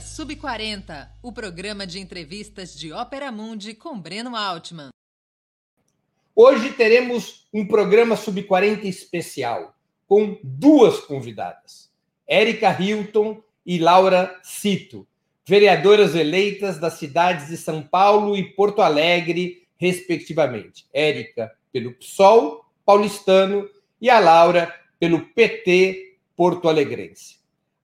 Ópera Sub-40, o programa de entrevistas de Ópera Mundi com Breno Altman. Hoje teremos um programa Sub-40 especial, com duas convidadas, Érica Hilton e Laura Cito, vereadoras eleitas das cidades de São Paulo e Porto Alegre, respectivamente. Érica pelo PSOL paulistano e a Laura pelo PT porto-alegrense.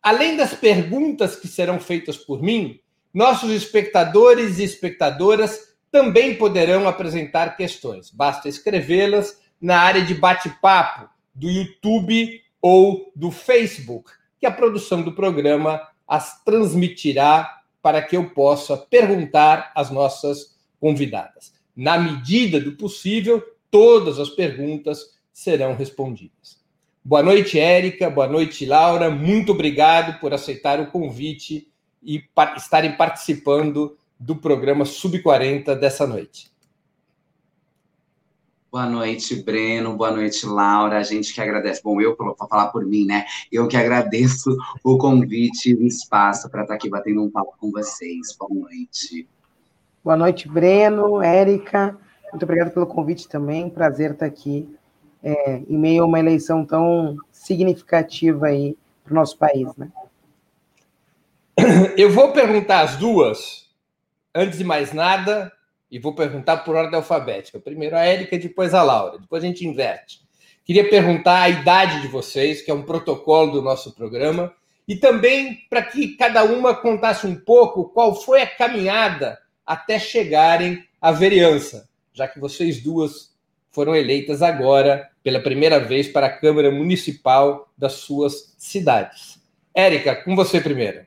Além das perguntas que serão feitas por mim, nossos espectadores e espectadoras também poderão apresentar questões. Basta escrevê-las na área de bate-papo do YouTube ou do Facebook, que a produção do programa as transmitirá para que eu possa perguntar às nossas convidadas. Na medida do possível, todas as perguntas serão respondidas. Boa noite, Érica. Boa noite, Laura. Muito obrigado por aceitar o convite e estarem participando do programa Sub-40 dessa noite. Boa noite, Breno. Boa noite, Laura. A gente que agradece. Bom, eu, para falar por mim, né? Eu que agradeço o convite e o espaço para estar aqui batendo um papo com vocês. Boa noite. Boa noite, Breno, Érica. Muito obrigado pelo convite também. Prazer estar aqui é, em meio a uma eleição tão significativa aí para o nosso país, né? Eu vou perguntar as duas, antes de mais nada, e vou perguntar por ordem alfabética. Primeiro a Érica, depois a Laura. Depois a gente inverte. Queria perguntar a idade de vocês, que é um protocolo do nosso programa, e também para que cada uma contasse um pouco qual foi a caminhada até chegarem à vereança, já que vocês duas foram eleitas agora pela primeira vez para a Câmara Municipal das suas cidades. Érica, com você primeiro.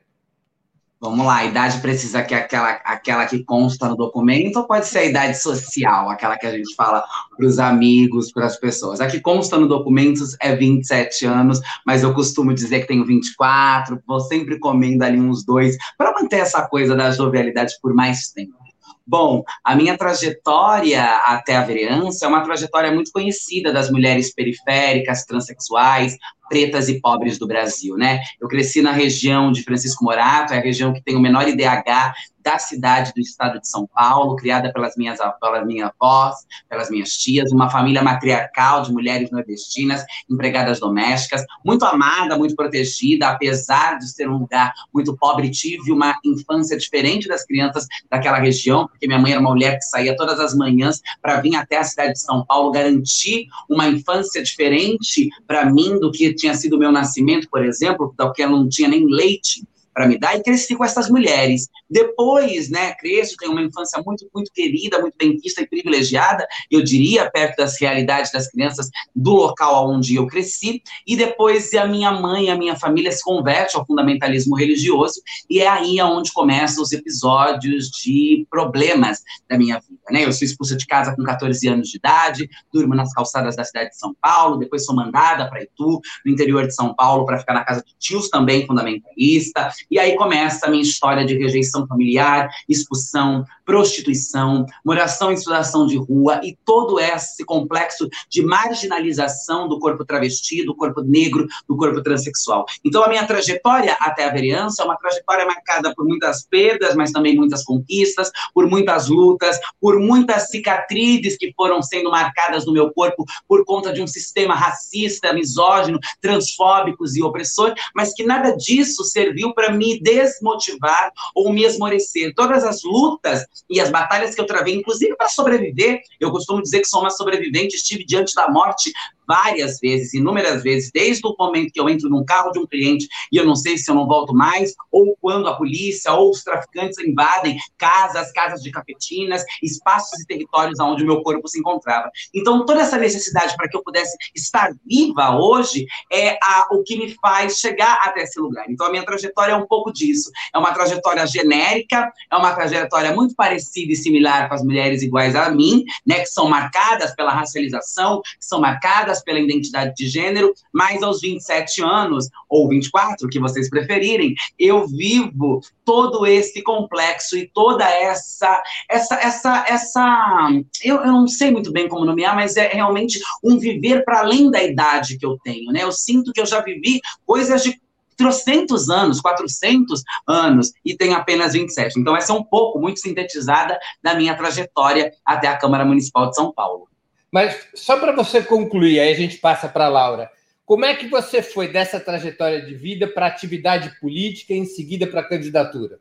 Vamos lá, a idade precisa que aquela, aquela que consta no documento ou pode ser a idade social, aquela que a gente fala para os amigos, para as pessoas? A que consta no documento é 27 anos, mas eu costumo dizer que tenho 24, vou sempre comendo ali uns dois, para manter essa coisa da jovialidade por mais tempo. Bom, a minha trajetória até a vereança é uma trajetória muito conhecida das mulheres periféricas, transexuais, pretas e pobres do Brasil, né? Eu cresci na região de Francisco Morato, é a região que tem o menor IDH da cidade do estado de São Paulo, criada pelas minhas pelas minhas avós, pelas minhas tias, uma família matriarcal de mulheres nordestinas, empregadas domésticas, muito amada, muito protegida, apesar de ser um lugar muito pobre, tive uma infância diferente das crianças daquela região, porque minha mãe era uma mulher que saía todas as manhãs para vir até a cidade de São Paulo garantir uma infância diferente para mim do que tinha sido o meu nascimento, por exemplo, porque ela não tinha nem leite para me dar, e cresci com essas mulheres. Depois, né, cresço, tenho uma infância muito, muito querida, muito bem vista e privilegiada, eu diria, perto das realidades das crianças do local onde eu cresci, e depois a minha mãe, a minha família se converte ao fundamentalismo religioso, e é aí onde começam os episódios de problemas da minha vida, né, eu sou expulsa de casa com 14 anos de idade, durmo nas calçadas da cidade de São Paulo, depois sou mandada para Itu, no interior de São Paulo, para ficar na casa de tios também fundamentalista, e aí começa a minha história de rejeição familiar, expulsão, prostituição, moração em situação de rua e todo esse complexo de marginalização do corpo travesti, do corpo negro, do corpo transexual. Então, a minha trajetória até a vereança é uma trajetória marcada por muitas perdas, mas também muitas conquistas, por muitas lutas, por muitas cicatrizes que foram sendo marcadas no meu corpo por conta de um sistema racista, misógino, transfóbicos e opressor, mas que nada disso serviu para me desmotivar ou me esmorecer. Todas as lutas e as batalhas que eu travei, inclusive para sobreviver, eu costumo dizer que sou uma sobrevivente, estive diante da morte várias vezes, inúmeras vezes, desde o momento que eu entro num carro de um cliente e eu não sei se eu não volto mais, ou quando a polícia ou os traficantes invadem casas, casas de cafetinas, espaços e territórios onde o meu corpo se encontrava. Então, toda essa necessidade para que eu pudesse estar viva hoje é a, o que me faz chegar até esse lugar. Então, a minha trajetória é um pouco disso. É uma trajetória genérica, é uma trajetória muito parecida e similar com as mulheres iguais a mim, né, que são marcadas pela racialização, que são marcadas pela identidade de gênero, mas aos 27 anos, ou 24, que vocês preferirem, eu vivo todo esse complexo e toda essa, essa, essa, essa, eu, eu não sei muito bem como nomear, mas é realmente um viver para além da idade que eu tenho, né? Eu sinto que eu já vivi coisas de trocentos anos, 400 anos, e tenho apenas 27. Então, essa é um pouco, muito sintetizada, da minha trajetória até a Câmara Municipal de São Paulo. Mas só para você concluir, aí a gente passa para a Laura. Como é que você foi dessa trajetória de vida para atividade política e em seguida para a candidatura?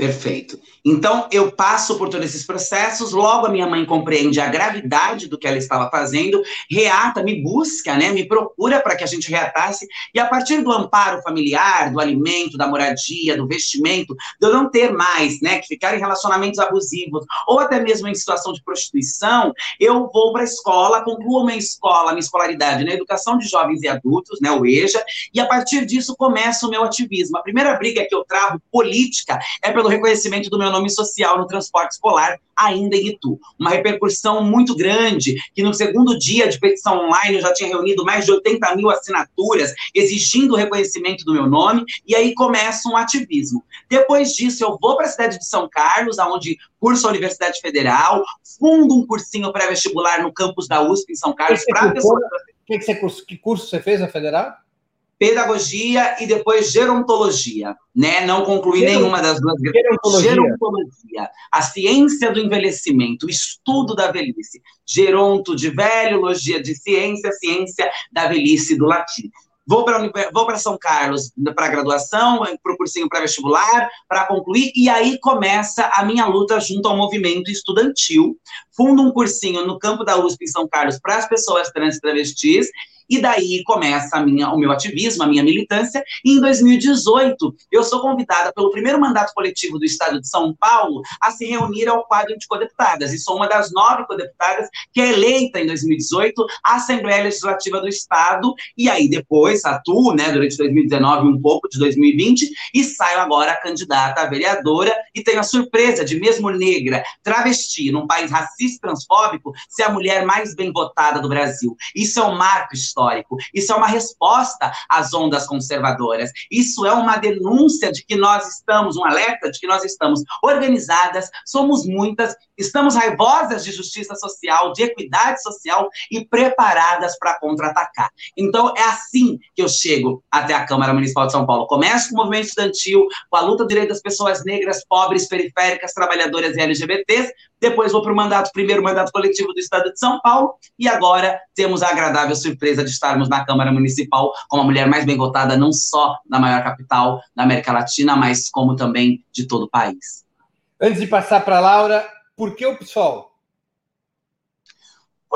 Perfeito. Então, eu passo por todos esses processos, logo a minha mãe compreende a gravidade do que ela estava fazendo, reata, me busca, né, me procura para que a gente reatasse, e a partir do amparo familiar, do alimento, da moradia, do vestimento, de eu não ter mais, né, que ficar em relacionamentos abusivos, ou até mesmo em situação de prostituição, eu vou para a escola, concluo minha escola, minha escolaridade na educação de jovens e adultos, né, o EJA, e a partir disso começa o meu ativismo. A primeira briga que eu travo política é pelo reconhecimento do meu nome social no transporte escolar, ainda em Itu. Uma repercussão muito grande, que no segundo dia de petição online eu já tinha reunido mais de 80 mil assinaturas exigindo o reconhecimento do meu nome, e aí começa um ativismo. Depois disso, eu vou para a cidade de São Carlos, aonde curso a Universidade Federal, fundo um cursinho pré-vestibular no campus da USP em São Carlos. Que, pessoas... que, que, que curso você fez na Federal? Pedagogia e depois gerontologia, né? Não concluí nenhuma das duas. Gerontologia. gerontologia. A ciência do envelhecimento, o estudo da velhice. Geronto de velho, logia de ciência, ciência da velhice do latim. Vou para vou São Carlos para graduação, para o cursinho pré-vestibular, para concluir, e aí começa a minha luta junto ao movimento estudantil. Fundo um cursinho no campo da USP em São Carlos para as pessoas trans e travestis, e daí começa a minha, o meu ativismo, a minha militância. E em 2018, eu sou convidada pelo primeiro mandato coletivo do Estado de São Paulo a se reunir ao quadro de codeputadas. E sou uma das nove codeputadas que é eleita em 2018 à Assembleia Legislativa do Estado. E aí depois atuo, né, durante 2019 um pouco de 2020 e saio agora candidata a vereadora e tenho a surpresa de mesmo negra, travesti, num país racista e transfóbico, ser a mulher mais bem votada do Brasil. Isso é um marco histórico histórico. Isso é uma resposta às ondas conservadoras. Isso é uma denúncia de que nós estamos, um alerta de que nós estamos organizadas, somos muitas, estamos raivosas de justiça social, de equidade social e preparadas para contra-atacar. Então, é assim que eu chego até a Câmara Municipal de São Paulo. Começo com o movimento estudantil, com a luta do direito das pessoas negras, pobres, periféricas, trabalhadoras e LGBTs, depois vou para o mandato, primeiro mandato coletivo do Estado de São Paulo, e agora temos a agradável surpresa de estarmos na Câmara Municipal como a mulher mais bem votada, não só na maior capital da América Latina, mas como também de todo o país. Antes de passar para a Laura, por que o PSOL?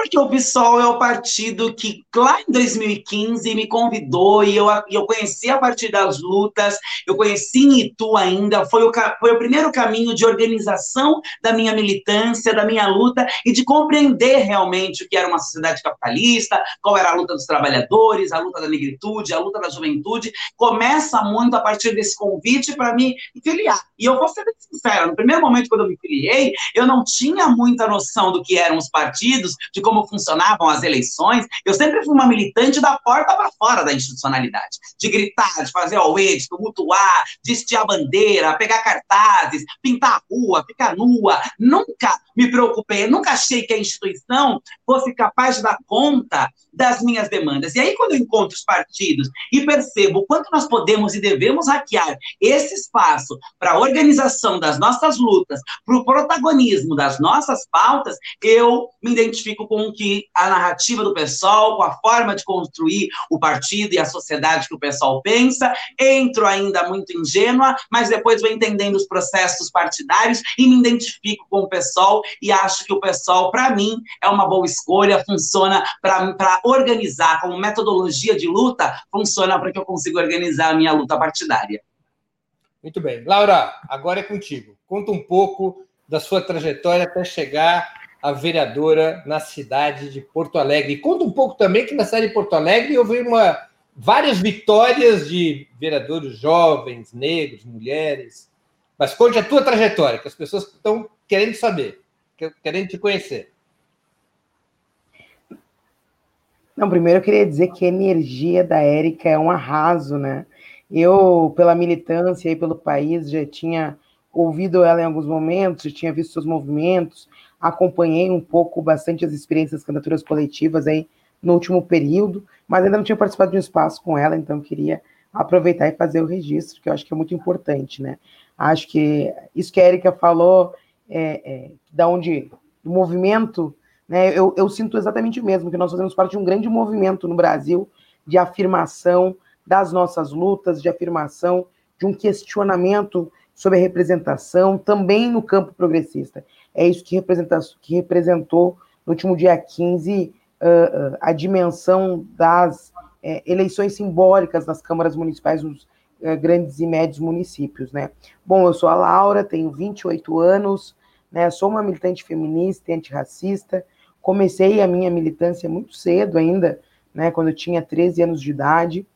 Porque o PSOL é o partido que lá em 2015 me convidou e eu, eu conheci a partir das lutas, eu conheci em Itu ainda, foi o, foi o primeiro caminho de organização da minha militância, da minha luta e de compreender realmente o que era uma sociedade capitalista, qual era a luta dos trabalhadores, a luta da negritude, a luta da juventude. Começa muito a partir desse convite para me filiar. E eu vou ser bem sincera, no primeiro momento quando eu me filiei, eu não tinha muita noção do que eram os partidos, de como funcionavam as eleições, eu sempre fui uma militante da porta para fora da institucionalidade, de gritar, de fazer auê, de tumultuar, de estiar a bandeira, pegar cartazes, pintar a rua, ficar nua. Nunca me preocupei, nunca achei que a instituição fosse capaz de dar conta das minhas demandas. E aí, quando eu encontro os partidos e percebo o quanto nós podemos e devemos hackear esse espaço para a organização das nossas lutas, para o protagonismo das nossas pautas, eu me identifico com que a narrativa do pessoal, com a forma de construir o partido e a sociedade que o pessoal pensa, entro ainda muito ingênua, mas depois vou entendendo os processos partidários e me identifico com o pessoal e acho que o pessoal, para mim, é uma boa escolha, funciona para organizar como metodologia de luta, funciona para que eu consiga organizar a minha luta partidária. Muito bem. Laura, agora é contigo. Conta um pouco da sua trajetória até chegar a vereadora na cidade de Porto Alegre. Conta um pouco também que na cidade de Porto Alegre houve uma, várias vitórias de vereadores jovens, negros, mulheres. Mas conte a tua trajetória, que as pessoas estão querendo saber, querendo te conhecer. Não, primeiro eu queria dizer que a energia da Érica é um arraso, né? Eu, pela militância e pelo país, já tinha ouvido ela em alguns momentos, tinha visto seus movimentos, acompanhei um pouco, bastante as experiências das candidaturas coletivas aí no último período, mas ainda não tinha participado de um espaço com ela, então queria aproveitar e fazer o registro, que eu acho que é muito importante, né? Acho que isso que a Erika falou, é, é, da onde o movimento, né? Eu, eu sinto exatamente o mesmo, que nós fazemos parte de um grande movimento no Brasil de afirmação das nossas lutas, de afirmação de um questionamento sobre a representação, também no campo progressista. É isso que, representa, que representou no último dia 15 uh, uh, a dimensão das uh, eleições simbólicas nas câmaras municipais nos uh, grandes e médios municípios. Né? Bom, eu sou a Laura, tenho 28 anos, né, sou uma militante feminista e antirracista, comecei a minha militância muito cedo ainda, né, quando eu tinha 13 anos de idade,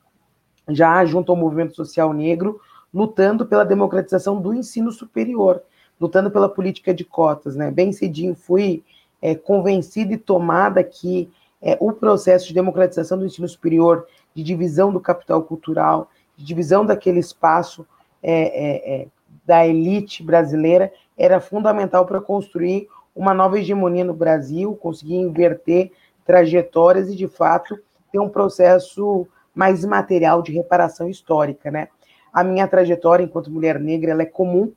já junto ao movimento social negro, lutando pela democratização do ensino superior, lutando pela política de cotas. Né? Bem cedinho fui é, convencida e tomada que é, o processo de democratização do ensino superior, de divisão do capital cultural, de divisão daquele espaço é, é, é da elite brasileira, era fundamental para construir uma nova hegemonia no Brasil, conseguir inverter trajetórias e, de fato, ter um processo mais material de reparação histórica, né? A minha trajetória enquanto mulher negra ela é comum,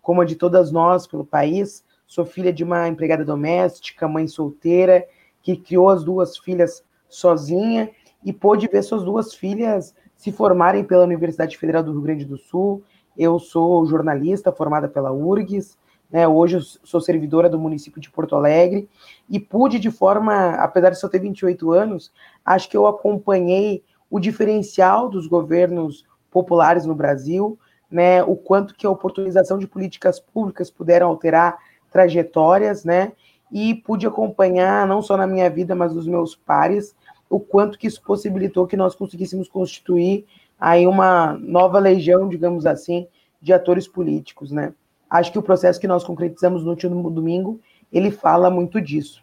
como a de todas nós pelo país. Sou filha de uma empregada doméstica, mãe solteira, que criou as duas filhas sozinha e pôde ver suas duas filhas se formarem pela Universidade Federal do Rio Grande do Sul. Eu sou jornalista formada pela URGS, né? hoje sou servidora do município de Porto Alegre e pude de forma, apesar de só ter 28 anos, acho que eu acompanhei o diferencial dos governos populares no Brasil, né, o quanto que a oportunização de políticas públicas puderam alterar trajetórias, né, e pude acompanhar, não só na minha vida, mas nos meus pares, o quanto que isso possibilitou que nós conseguíssemos constituir aí uma nova legião, digamos assim, de atores políticos, né. Acho que o processo que nós concretizamos no último domingo, ele fala muito disso.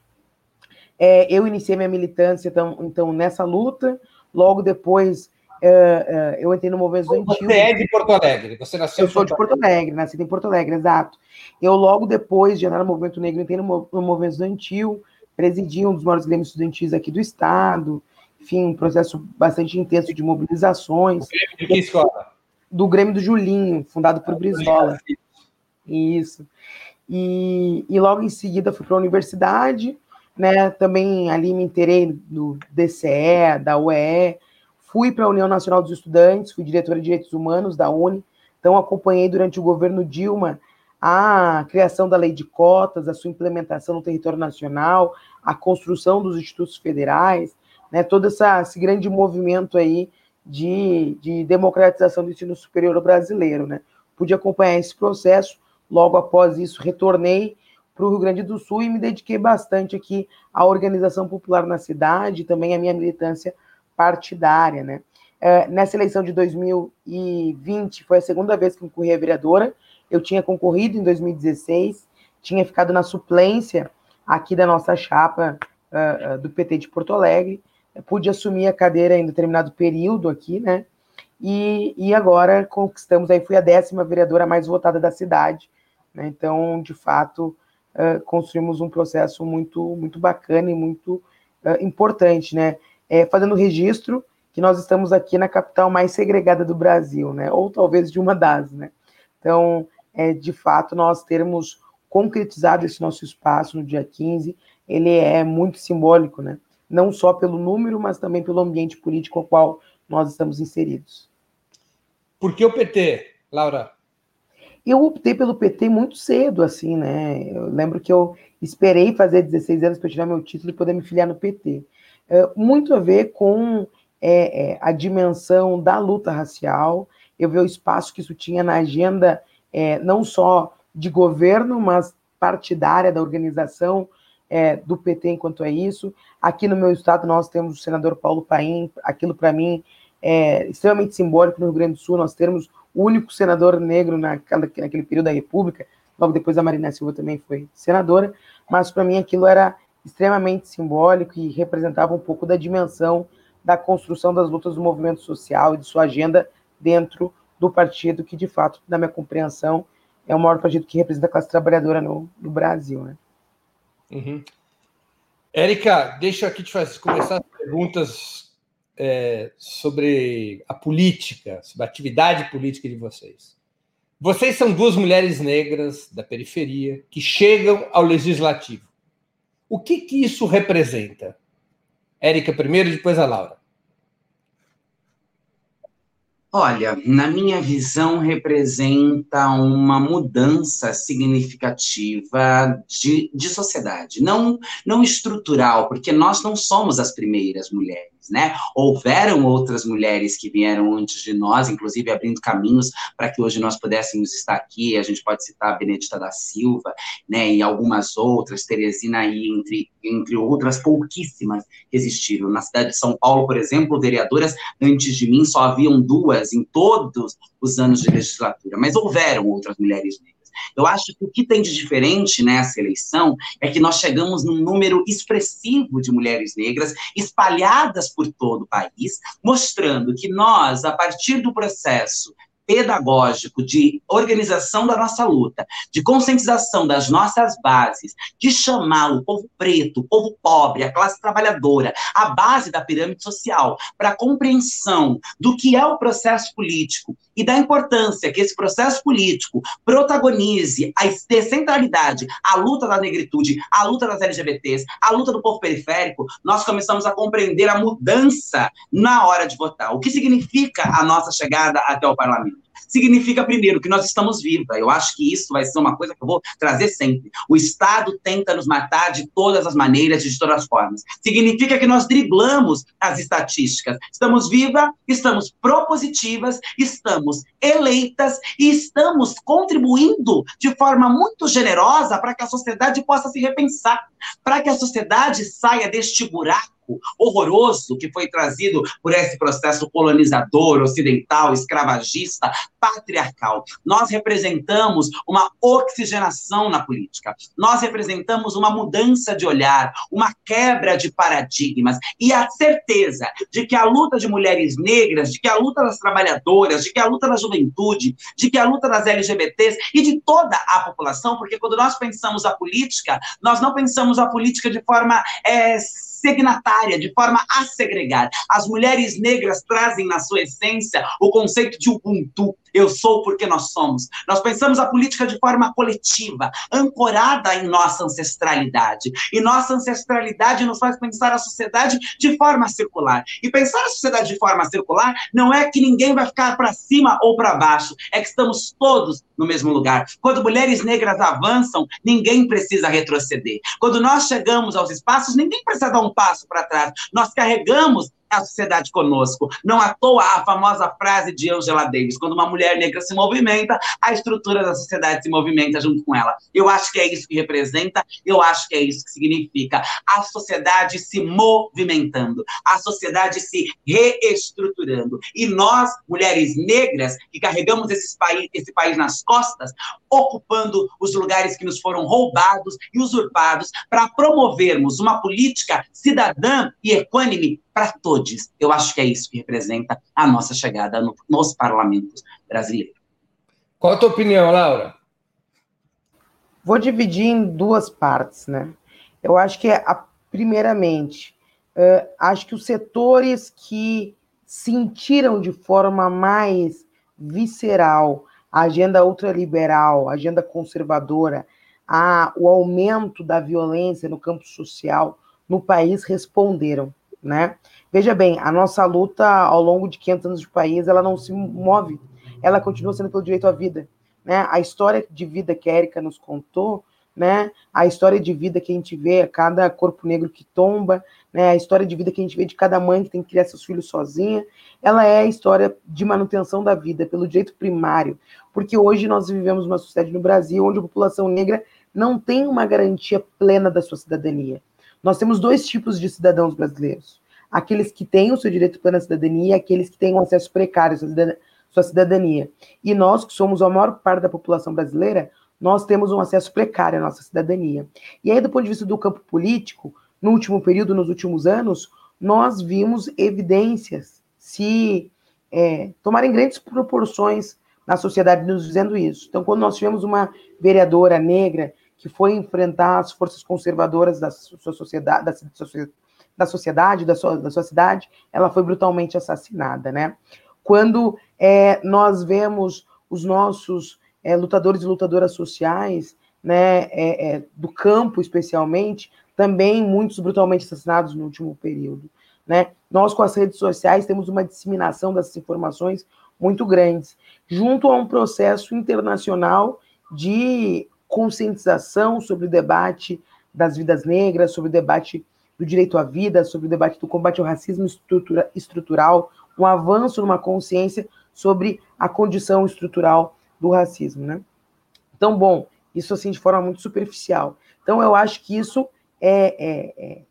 É, eu iniciei minha militância, então, então nessa luta, Logo depois, uh, uh, eu entrei no movimento estudantil. Você é de Porto Alegre, você nasceu Eu sou de Porto Alegre, nasci em Porto Alegre, exato. Eu, logo depois de entrar no movimento negro, entrei no, no movimento estudantil, presidi um dos maiores grêmios estudantis aqui do Estado, enfim, um processo bastante intenso de mobilizações. De que escola? Do Grêmio do Julinho, fundado por Brizola. Isso. E, e logo em seguida fui para a universidade, né? Também ali me interei do DCE, da UE, fui para a União Nacional dos Estudantes, fui diretora de Direitos Humanos da UNE, então acompanhei durante o governo Dilma a criação da lei de cotas, a sua implementação no território nacional, a construção dos institutos federais, né, todo essa, esse grande movimento aí de, de democratização do ensino superior brasileiro. Né. Pude acompanhar esse processo, logo após isso retornei para o Rio Grande do Sul e me dediquei bastante aqui à organização popular na cidade, também à minha militância partidária, né? É, nessa eleição de 2020 foi a segunda vez que concorri a vereadora. Eu tinha concorrido em 2016, tinha ficado na suplência aqui da nossa chapa uh, do PT de Porto Alegre. Eu pude assumir a cadeira em determinado período aqui, né? E, e agora conquistamos aí, fui a décima vereadora mais votada da cidade. Né? Então, de fato, uh, construímos um processo muito, muito bacana e muito uh, importante, né? É, fazendo registro que nós estamos aqui na capital mais segregada do Brasil, né? Ou talvez de uma das, né? Então, é, de fato, nós termos concretizado esse nosso espaço no dia 15, ele é muito simbólico, né? Não só pelo número, mas também pelo ambiente político ao qual nós estamos inseridos. Por que o PT, Laura? Eu optei pelo PT muito cedo, assim, né? Eu lembro que eu esperei fazer 16 anos para tirar meu título e poder me filiar no PT. É, muito a ver com é, é, a dimensão da luta racial, eu vi o espaço que isso tinha na agenda, é, não só de governo, mas partidária da organização é, do PT enquanto é isso. Aqui no meu estado nós temos o senador Paulo Paim, aquilo para mim é extremamente simbólico. No Rio Grande do Sul, nós temos o único senador negro naquela, naquele período da República, logo depois a Marina Silva também foi senadora, mas para mim aquilo era extremamente simbólico e representava um pouco da dimensão da construção das lutas do movimento social e de sua agenda dentro do partido que, de fato, na minha compreensão, é o maior partido que representa a classe trabalhadora no, no Brasil. Né? Uhum. Érica, deixa aqui te fazer, começar as perguntas é, sobre a política, sobre a atividade política de vocês. Vocês são duas mulheres negras da periferia que chegam ao legislativo. O que, que isso representa? Érica primeiro, depois a Laura. Olha, na minha visão, representa uma mudança significativa de, de sociedade, não, não estrutural, porque nós não somos as primeiras mulheres né? Houveram outras mulheres que vieram antes de nós, inclusive abrindo caminhos para que hoje nós pudéssemos estar aqui. A gente pode citar a Benedita da Silva, né? E algumas outras, Teresina aí, entre, entre outras pouquíssimas existiram. Na cidade de São Paulo, por exemplo, vereadoras antes de mim só haviam duas em todos os anos de legislatura, mas houveram outras mulheres negras. Eu acho que o que tem de diferente nessa eleição é que nós chegamos num número expressivo de mulheres negras espalhadas por todo o país, mostrando que nós, a partir do processo pedagógico de organização da nossa luta, de conscientização das nossas bases, de chamar o povo preto, o povo pobre, a classe trabalhadora, a base da pirâmide social, para a compreensão do que é o processo político e da importância que esse processo político protagonize a descentralidade, a luta da negritude, a luta das LGBTs, a luta do povo periférico, nós começamos a compreender a mudança na hora de votar. O que significa a nossa chegada até o parlamento? Significa, primeiro, que nós estamos vivas. Eu acho que isso vai ser uma coisa que eu vou trazer sempre. O Estado tenta nos matar de todas as maneiras de todas as formas. Significa que nós driblamos as estatísticas. Estamos vivas, estamos propositivas, estamos eleitas e estamos contribuindo de forma muito generosa para que a sociedade possa se repensar, para que a sociedade saia deste buraco horroroso que foi trazido por esse processo colonizador, ocidental, escravagista, patriarcal. Nós representamos uma oxigenação na política. Nós representamos uma mudança de olhar, uma quebra de paradigmas e a certeza de que a luta de mulheres negras, de que a luta das trabalhadoras, de que a luta da juventude, de que a luta das LGBTs e de toda a população, porque quando nós pensamos a política, nós não pensamos a política de forma é, segnatária, de forma a segregar. As mulheres negras trazem na sua essência o conceito de Ubuntu, eu sou porque nós somos. Nós pensamos a política de forma coletiva, ancorada em nossa ancestralidade. E nossa ancestralidade nos faz pensar a sociedade de forma circular. E pensar a sociedade de forma circular não é que ninguém vai ficar para cima ou para baixo, é que estamos todos no mesmo lugar. Quando mulheres negras avançam, ninguém precisa retroceder. Quando nós chegamos aos espaços, ninguém precisa dar um passo para trás. Nós carregamos a sociedade conosco. Não à toa a famosa frase de Angela Davis: quando uma mulher negra se movimenta, a estrutura da sociedade se movimenta junto com ela. Eu acho que é isso que representa, eu acho que é isso que significa. A sociedade se movimentando, a sociedade se reestruturando. E nós, mulheres negras, que carregamos esse país, esse país nas costas, ocupando os lugares que nos foram roubados e usurpados, para promovermos uma política cidadã e equânime para todos. Eu acho que é isso que representa a nossa chegada no, nos parlamentos brasileiros. Qual a tua opinião, Laura? Vou dividir em duas partes, né? Eu acho que, a, primeiramente, uh, acho que os setores que sentiram de forma mais visceral a agenda ultraliberal, a agenda conservadora, a, o aumento da violência no campo social no país responderam né? Veja bem, a nossa luta ao longo de 500 anos de país, ela não se move, ela continua sendo pelo direito à vida, né? A história de vida que a Erika nos contou, né? A história de vida que a gente vê a cada corpo negro que tomba, né? A história de vida que a gente vê de cada mãe que tem que criar seus filhos sozinha, ela é a história de manutenção da vida pelo direito primário, porque hoje nós vivemos uma sociedade no Brasil onde a população negra não tem uma garantia plena da sua cidadania. Nós temos dois tipos de cidadãos brasileiros: aqueles que têm o seu direito pleno cidadania e aqueles que têm um acesso precário à sua cidadania. E nós, que somos a maior parte da população brasileira, nós temos um acesso precário à nossa cidadania. E aí, do ponto de vista do campo político, no último período, nos últimos anos, nós vimos evidências se é, tomarem grandes proporções na sociedade nos dizendo isso. Então, quando nós tivemos uma vereadora negra que foi enfrentar as forças conservadoras da sua sociedade, da, da sociedade, da sua, da sua cidade, ela foi brutalmente assassinada, né? Quando é, nós vemos os nossos é, lutadores e lutadoras sociais, né, é, é, do campo especialmente, também muitos brutalmente assassinados no último período. Né? Nós, com as redes sociais, temos uma disseminação dessas informações muito grandes, junto a um processo internacional de conscientização sobre o debate das vidas negras, sobre o debate do direito à vida, sobre o debate do combate ao racismo estrutura, estrutural, um avanço numa consciência sobre a condição estrutural do racismo, né? Então, bom, isso assim de forma muito superficial. Então, eu acho que isso é, é, é,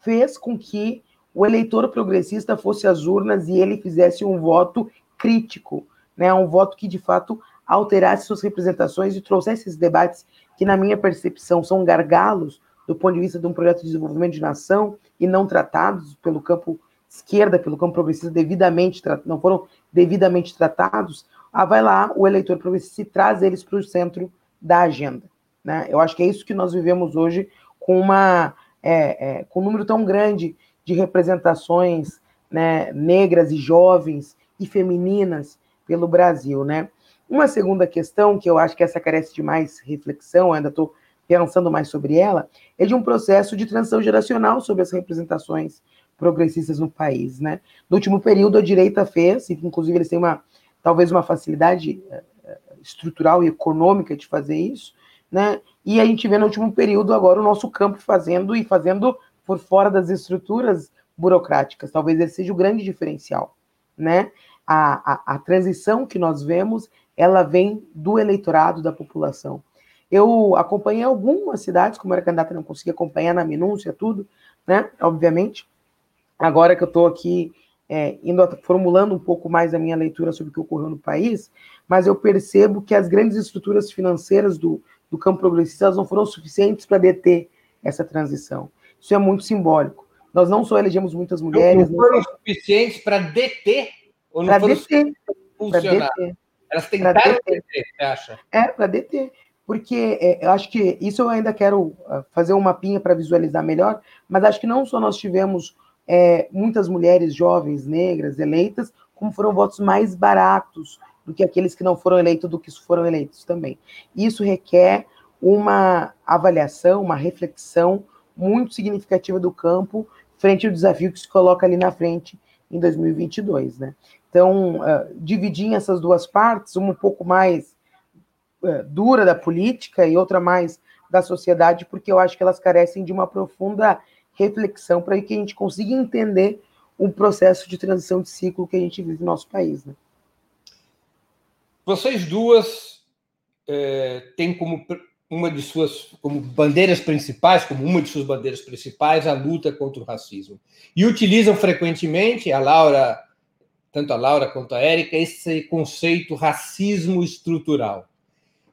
fez com que o eleitor progressista fosse às urnas e ele fizesse um voto crítico, né? Um voto que de fato alterasse suas representações e trouxesse esses debates que, na minha percepção, são gargalos do ponto de vista de um projeto de desenvolvimento de nação e não tratados pelo campo esquerda, pelo campo progressista, devidamente não foram devidamente tratados, ah, vai lá o eleitor progressista e traz eles para o centro da agenda. Né? Eu acho que é isso que nós vivemos hoje com uma é, é, com um número tão grande de representações né, negras e jovens e femininas pelo Brasil, né? Uma segunda questão que eu acho que essa carece de mais reflexão, ainda estou pensando mais sobre ela, é de um processo de transição geracional sobre as representações progressistas no país, né? No último período, a direita fez, inclusive eles têm uma, talvez uma facilidade eh, eh, estrutural e econômica de fazer isso, né? E a gente vê no último período agora o nosso campo fazendo e fazendo por fora das estruturas burocráticas. Talvez esse seja o grande diferencial, né? A, a, a transição que nós vemos, ela vem do eleitorado, da população. Eu acompanhei algumas cidades, como era candidata, não consegui acompanhar na minúcia, tudo, né? Obviamente. Agora que eu estou aqui é, indo formulando um pouco mais a minha leitura sobre o que ocorreu no país, mas eu percebo que as grandes estruturas financeiras do, do campo progressista não foram suficientes para deter essa transição. Isso é muito simbólico. Nós não só elegemos muitas mulheres. Não foram não... suficientes para deter? Ou não foram deter. Funcionar? Deter. Elas tentaram deter, você acha? É, para deter porque é, eu acho que isso eu ainda quero ah, fazer um mapinha para visualizar melhor, mas acho que não só nós tivemos é, muitas mulheres jovens, negras, eleitas, como foram votos mais baratos do que aqueles que não foram eleitos, do que foram eleitos também. Isso requer uma avaliação, uma reflexão muito significativa do campo frente ao desafio que se coloca ali na frente em 2022, né? Então, uh, dividir essas duas partes, uma um pouco mais é, dura da política e outra mais da sociedade, porque eu acho que elas carecem de uma profunda reflexão para que a gente consiga entender o processo de transição de ciclo que a gente vive no nosso país. Né? Vocês duas é, têm como uma de suas como bandeiras principais, como uma de suas bandeiras principais, a luta contra o racismo. E utilizam frequentemente, a Laura, tanto a Laura quanto a Érica, esse conceito racismo estrutural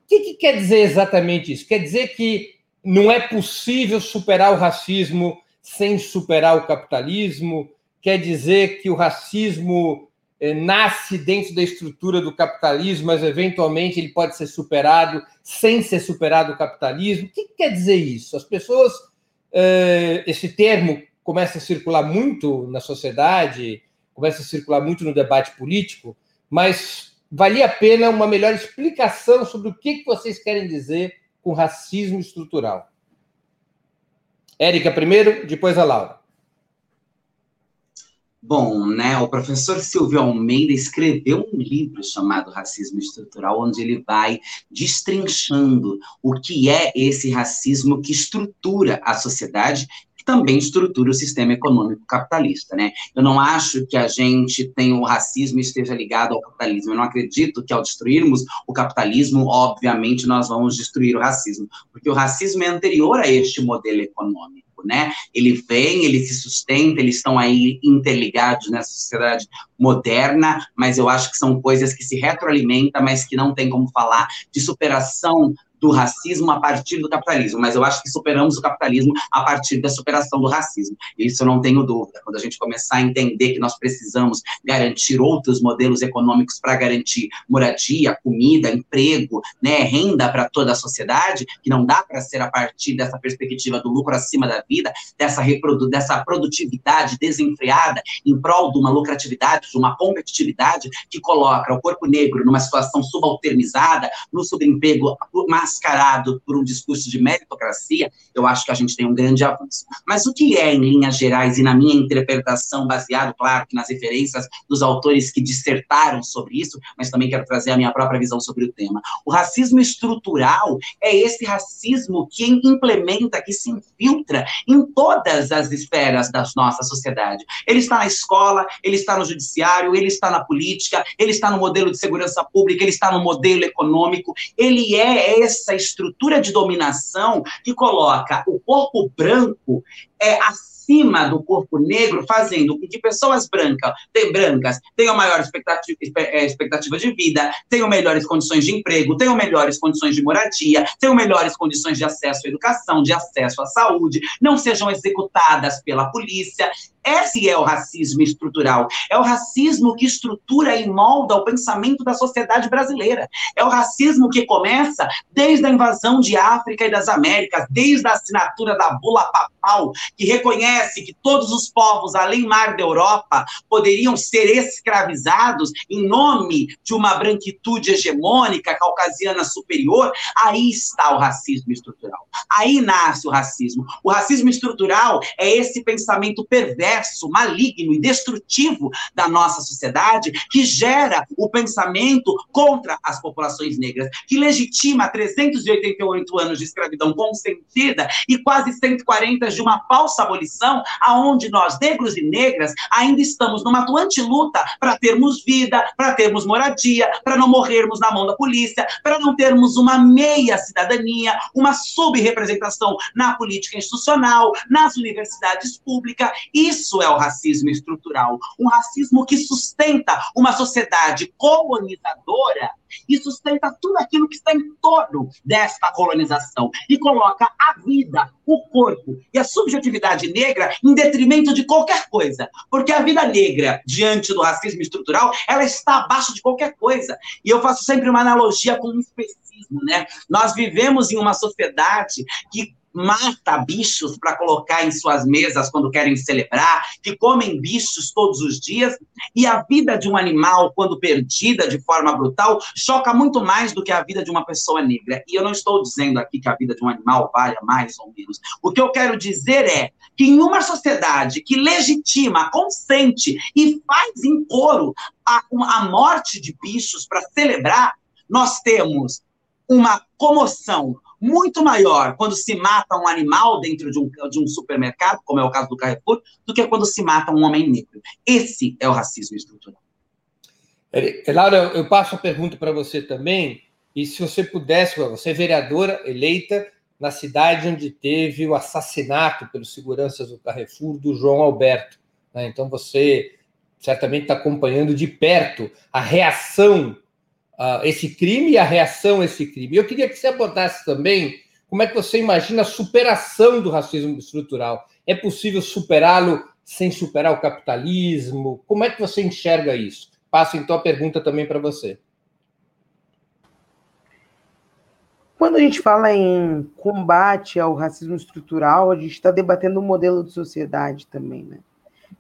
que, que quer dizer exatamente isso? Quer dizer que não é possível superar o racismo sem superar o capitalismo? Quer dizer que o racismo eh, nasce dentro da estrutura do capitalismo, mas eventualmente ele pode ser superado sem ser superado o capitalismo? O que, que quer dizer isso? As pessoas, eh, esse termo começa a circular muito na sociedade, começa a circular muito no debate político, mas valia a pena uma melhor explicação sobre o que vocês querem dizer com racismo estrutural. Érica primeiro, depois a Laura. Bom, né, o professor Silvio Almeida escreveu um livro chamado Racismo Estrutural, onde ele vai destrinchando o que é esse racismo que estrutura a sociedade também estrutura o sistema econômico capitalista, né? Eu não acho que a gente tem o racismo esteja ligado ao capitalismo. Eu não acredito que ao destruirmos o capitalismo, obviamente nós vamos destruir o racismo, porque o racismo é anterior a este modelo econômico. Né? Ele vem, ele se sustenta, eles estão aí interligados nessa sociedade moderna, mas eu acho que são coisas que se retroalimentam, mas que não tem como falar de superação do racismo a partir do capitalismo, mas eu acho que superamos o capitalismo a partir da superação do racismo. Isso eu não tenho dúvida. Quando a gente começar a entender que nós precisamos garantir outros modelos econômicos para garantir moradia, comida, emprego, né, renda para toda a sociedade, que não dá para ser a partir dessa perspectiva do lucro acima da vida, dessa, reprodu dessa produtividade desenfreada em prol de uma lucratividade, de uma competitividade que coloca o corpo negro numa situação subalternizada, no subemprego mascarado por um discurso de meritocracia, eu acho que a gente tem um grande avanço. Mas o que é, em linhas gerais, e na minha interpretação, baseado, claro, nas referências dos autores que dissertaram sobre isso, mas também quero trazer a minha própria visão sobre o tema. O racismo estrutural é esse racismo que implementa, que se infiltra em todas as esferas da nossa sociedade. Ele está na escola, ele está no judiciário, ele está na política, ele está no modelo de segurança pública, ele está no modelo econômico, ele é essa estrutura de dominação que coloca o corpo branco é, acima do corpo negro, fazendo com que pessoas brancas, brancas tenham maior expectativa, é, expectativa de vida, tenham melhores condições de emprego, tenham melhores condições de moradia, tenham melhores condições de acesso à educação, de acesso à saúde, não sejam executadas pela polícia. Esse é o racismo estrutural. É o racismo que estrutura e molda o pensamento da sociedade brasileira. É o racismo que começa desde a invasão de África e das Américas, desde a assinatura da bula papal, que reconhece que todos os povos além mar da Europa poderiam ser escravizados em nome de uma branquitude hegemônica caucasiana superior. Aí está o racismo estrutural. Aí nasce o racismo. O racismo estrutural é esse pensamento perverso perverso, maligno e destrutivo da nossa sociedade, que gera o pensamento contra as populações negras, que legitima 388 anos de escravidão consentida e quase 140 de uma falsa abolição, aonde nós, negros e negras, ainda estamos numa atuante luta para termos vida, para termos moradia, para não morrermos na mão da polícia, para não termos uma meia cidadania, uma subrepresentação na política institucional, nas universidades públicas. Isso isso é o racismo estrutural. Um racismo que sustenta uma sociedade colonizadora e sustenta tudo aquilo que está em torno desta colonização e coloca a vida, o corpo e a subjetividade negra em detrimento de qualquer coisa. Porque a vida negra, diante do racismo estrutural, ela está abaixo de qualquer coisa. E eu faço sempre uma analogia com o né? Nós vivemos em uma sociedade que mata bichos para colocar em suas mesas quando querem celebrar, que comem bichos todos os dias, e a vida de um animal, quando perdida de forma brutal, choca muito mais do que a vida de uma pessoa negra. E eu não estou dizendo aqui que a vida de um animal valha mais ou menos. O que eu quero dizer é que em uma sociedade que legitima, consente e faz em coro a, a morte de bichos para celebrar, nós temos uma comoção, muito maior quando se mata um animal dentro de um, de um supermercado, como é o caso do Carrefour, do que quando se mata um homem negro. Esse é o racismo estrutural. Laura, eu passo a pergunta para você também, e se você pudesse, você é vereadora eleita na cidade onde teve o assassinato pelos seguranças do Carrefour do João Alberto. Né? Então você certamente está acompanhando de perto a reação esse crime e a reação a esse crime. Eu queria que você abordasse também como é que você imagina a superação do racismo estrutural. É possível superá-lo sem superar o capitalismo? Como é que você enxerga isso? Passo então a pergunta também para você. Quando a gente fala em combate ao racismo estrutural, a gente está debatendo um modelo de sociedade também, né?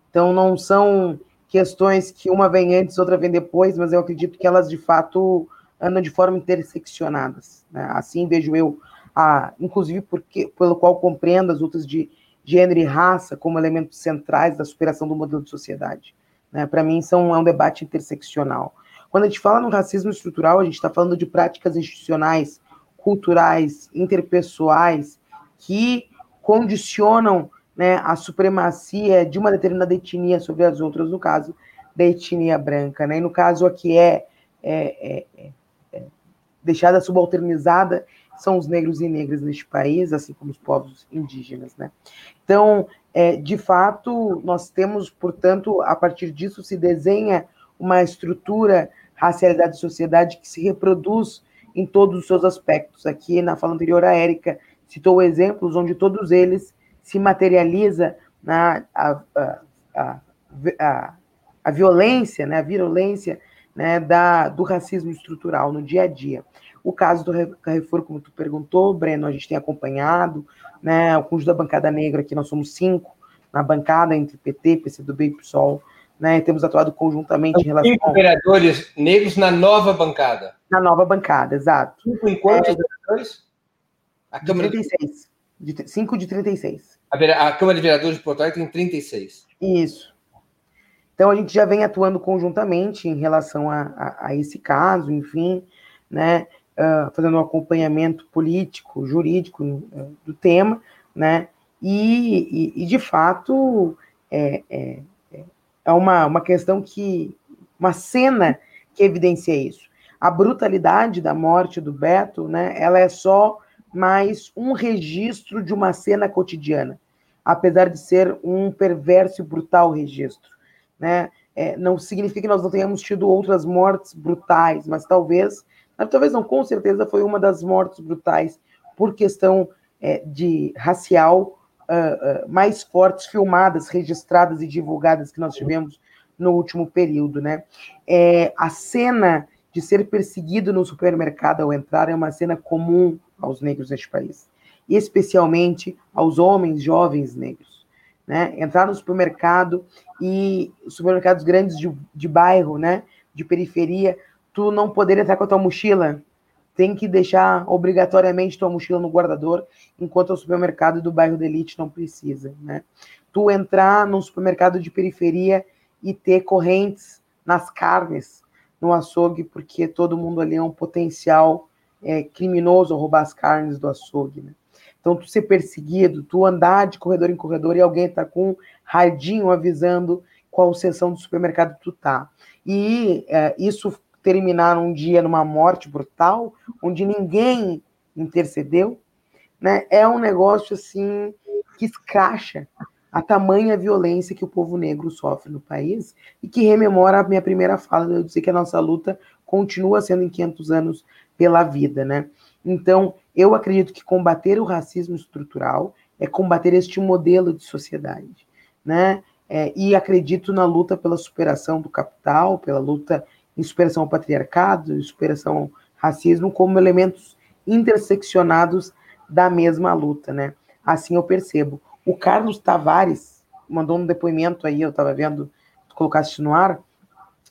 Então, não são questões que uma vem antes, outra vem depois, mas eu acredito que elas de fato andam de forma interseccionadas. Né? Assim vejo eu, a, inclusive porque, pelo qual compreendo as lutas de gênero e raça como elementos centrais da superação do modelo de sociedade. Né? Para mim, são, é um debate interseccional. Quando a gente fala no racismo estrutural, a gente está falando de práticas institucionais, culturais, interpessoais, que condicionam né, a supremacia de uma determinada etnia sobre as outras, no caso da etnia branca. Né? E no caso aqui é, é, é, é deixada subalternizada são os negros e negras neste país, assim como os povos indígenas. Né? Então, é, de fato, nós temos, portanto, a partir disso se desenha uma estrutura racialidade de sociedade que se reproduz em todos os seus aspectos. Aqui na fala anterior, a Érica citou exemplos onde todos eles se materializa na a, a, a, a, a violência, né, a virulência né, da, do racismo estrutural no dia a dia. O caso do Carrefour, como tu perguntou, Breno, a gente tem acompanhado, né, o conjunto da bancada negra, aqui nós somos cinco na bancada, entre PT, PCdoB e PSOL, né, temos atuado conjuntamente em relação... Cinco vereadores negros na nova bancada. Na nova bancada, exato. Cinco em quantos é, vereadores? A Câmara... 36. De, cinco de 36. A, a Câmara de Vereadores de Porto Alegre tem 36. Isso. Então a gente já vem atuando conjuntamente em relação a, a, a esse caso, enfim, né, uh, fazendo um acompanhamento político, jurídico uh, do tema, né, e, e, e de fato é, é, é uma, uma questão que, uma cena que evidencia isso. A brutalidade da morte do Beto, né, ela é só mais um registro de uma cena cotidiana, apesar de ser um perverso e brutal registro. Né? É, não significa que nós não tenhamos tido outras mortes brutais, mas talvez, talvez não, com certeza foi uma das mortes brutais por questão é, de racial uh, uh, mais fortes, filmadas, registradas e divulgadas que nós tivemos no último período. Né? É, a cena de ser perseguido no supermercado ao entrar é uma cena comum aos negros neste país, e especialmente aos homens jovens negros. Né? Entrar no supermercado e supermercados grandes de, de bairro, né? de periferia, tu não poder entrar com a tua mochila, tem que deixar obrigatoriamente tua mochila no guardador, enquanto o supermercado do bairro de elite não precisa, né? Tu entrar num supermercado de periferia e ter correntes nas carnes no açougue, porque todo mundo ali é um potencial é, criminoso roubar as carnes do açougue, né? Então, tu ser perseguido, tu andar de corredor em corredor e alguém tá com um radinho avisando qual seção do supermercado tu tá. E é, isso terminar um dia numa morte brutal, onde ninguém intercedeu, né? É um negócio assim que escracha a tamanha violência que o povo negro sofre no país e que rememora a minha primeira fala de eu dizer que a nossa luta continua sendo em 500 anos pela vida, né? Então, eu acredito que combater o racismo estrutural é combater este modelo de sociedade, né? É, e acredito na luta pela superação do capital, pela luta em superação ao patriarcado, em superação ao racismo, como elementos interseccionados da mesma luta, né? Assim eu percebo. O Carlos Tavares mandou um depoimento aí, eu estava vendo, colocaste no ar,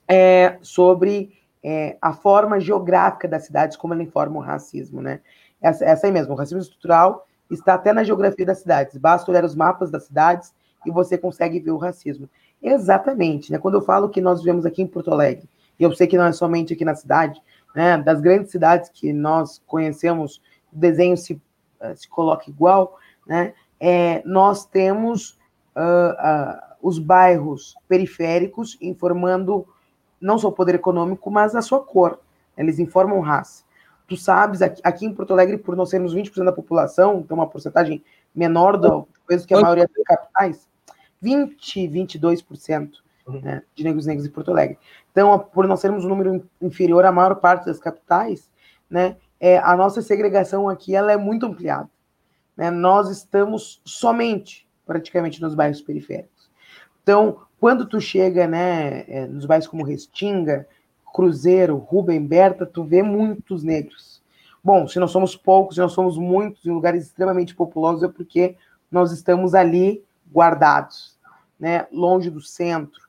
é, sobre é, a forma geográfica das cidades, como ela informa o racismo, né? Essa, essa aí mesmo, o racismo estrutural está até na geografia das cidades. Basta olhar os mapas das cidades e você consegue ver o racismo. Exatamente, né? Quando eu falo que nós vivemos aqui em Porto Alegre, e eu sei que não é somente aqui na cidade, né? Das grandes cidades que nós conhecemos, o desenho se, uh, se coloca igual, né? É, nós temos uh, uh, os bairros periféricos informando não só o poder econômico, mas a sua cor. Eles informam raça. Tu sabes, aqui, aqui em Porto Alegre, por nós sermos 20% da população, então uma porcentagem menor do que a maioria das capitais, 20, 22% uhum. né, de negros negros em Porto Alegre. Então, por nós sermos um número inferior à maior parte das capitais, né, é, a nossa segregação aqui ela é muito ampliada. Né? Nós estamos somente, praticamente, nos bairros periféricos. Então, quando tu chega, né, é, nos bairros como Restinga, Cruzeiro, Rubem, Berta, tu vê muitos negros. Bom, se nós somos poucos, se nós somos muitos em lugares extremamente populosos, é porque nós estamos ali guardados, né, longe do centro,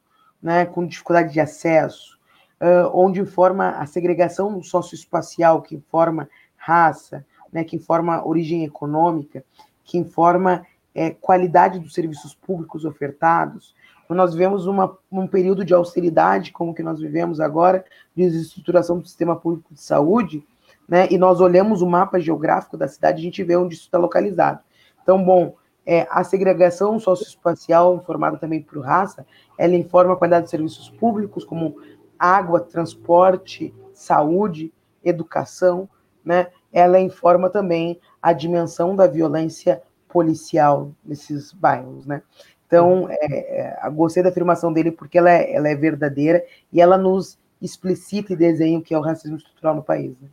né, com dificuldade de acesso, uh, onde informa a segregação socioespacial, que informa raça, né, que informa origem econômica, que informa é, qualidade dos serviços públicos ofertados, nós vivemos uma, um período de austeridade, como que nós vivemos agora, de desestruturação do sistema público de saúde, né, e nós olhamos o mapa geográfico da cidade, a gente vê onde isso está localizado. Então, bom, é, a segregação socioespacial, informada também por raça, ela informa a qualidade de serviços públicos, como água, transporte, saúde, educação, né? Ela informa também a dimensão da violência policial nesses bairros, né? Então, é, é, gostei da afirmação dele porque ela é, ela é verdadeira e ela nos explicita e desenha o que é o racismo estrutural no país. Né?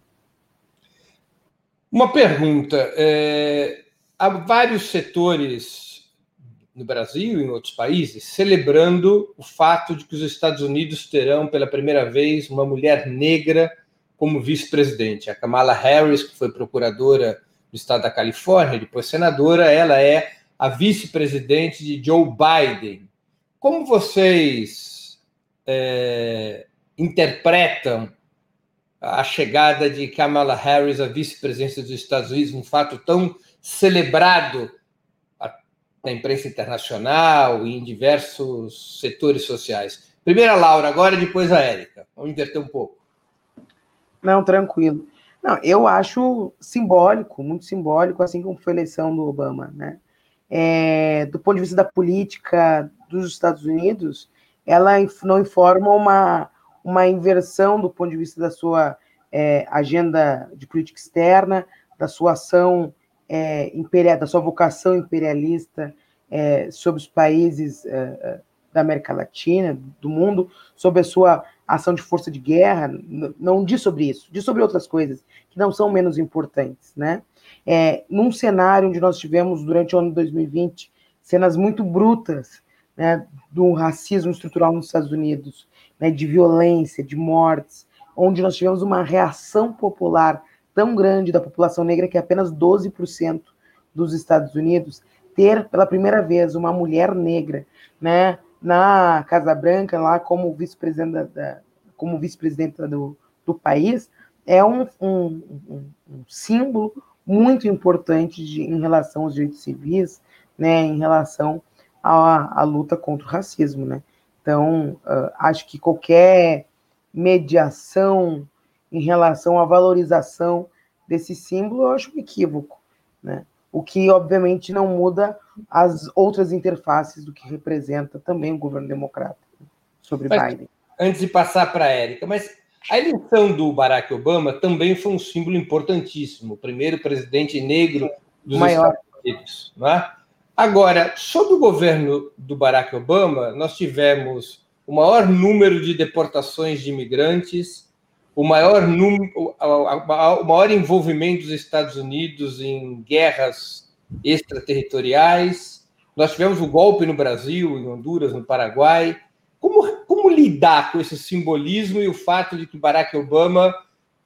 Uma pergunta. É, há vários setores no Brasil e em outros países celebrando o fato de que os Estados Unidos terão pela primeira vez uma mulher negra como vice-presidente. A Kamala Harris, que foi procuradora do estado da Califórnia, depois senadora, ela é a vice-presidente de Joe Biden. Como vocês é, interpretam a chegada de Kamala Harris à vice-presidência dos Estados Unidos, um fato tão celebrado na imprensa internacional e em diversos setores sociais? Primeiro a Laura, agora depois a Érica. Vamos inverter um pouco. Não, tranquilo. Não, eu acho simbólico, muito simbólico, assim como foi a eleição do Obama, né? É, do ponto de vista da política dos Estados Unidos, ela não informa uma, uma inversão do ponto de vista da sua é, agenda de política externa, da sua ação é, imperial, da sua vocação imperialista é, sobre os países é, é, da América Latina, do mundo, sobre a sua ação de força de guerra, não diz sobre isso, diz sobre outras coisas que não são menos importantes, né? É, num cenário onde nós tivemos durante o ano de 2020 cenas muito brutas, né, do racismo estrutural nos Estados Unidos, né, de violência, de mortes, onde nós tivemos uma reação popular tão grande da população negra que apenas 12% dos Estados Unidos ter pela primeira vez uma mulher negra, né, na Casa Branca, lá como vice-presidente da, como vice-presidenta do, do país, é um, um, um, um símbolo muito importante de, em relação aos direitos civis, né, em relação à, à luta contra o racismo, né. Então, uh, acho que qualquer mediação em relação à valorização desse símbolo, eu acho um equívoco, né. O que, obviamente, não muda as outras interfaces do que representa também o governo democrata sobre mas, Biden. Antes de passar para a Érica, mas a eleição do Barack Obama também foi um símbolo importantíssimo, o primeiro presidente negro dos Maior. Estados Unidos. Não é? Agora, sob o governo do Barack Obama, nós tivemos o maior número de deportações de imigrantes, o maior, número, o maior envolvimento dos Estados Unidos em guerras extraterritoriais. Nós tivemos o golpe no Brasil, em Honduras, no Paraguai. Como, como lidar com esse simbolismo e o fato de que Barack Obama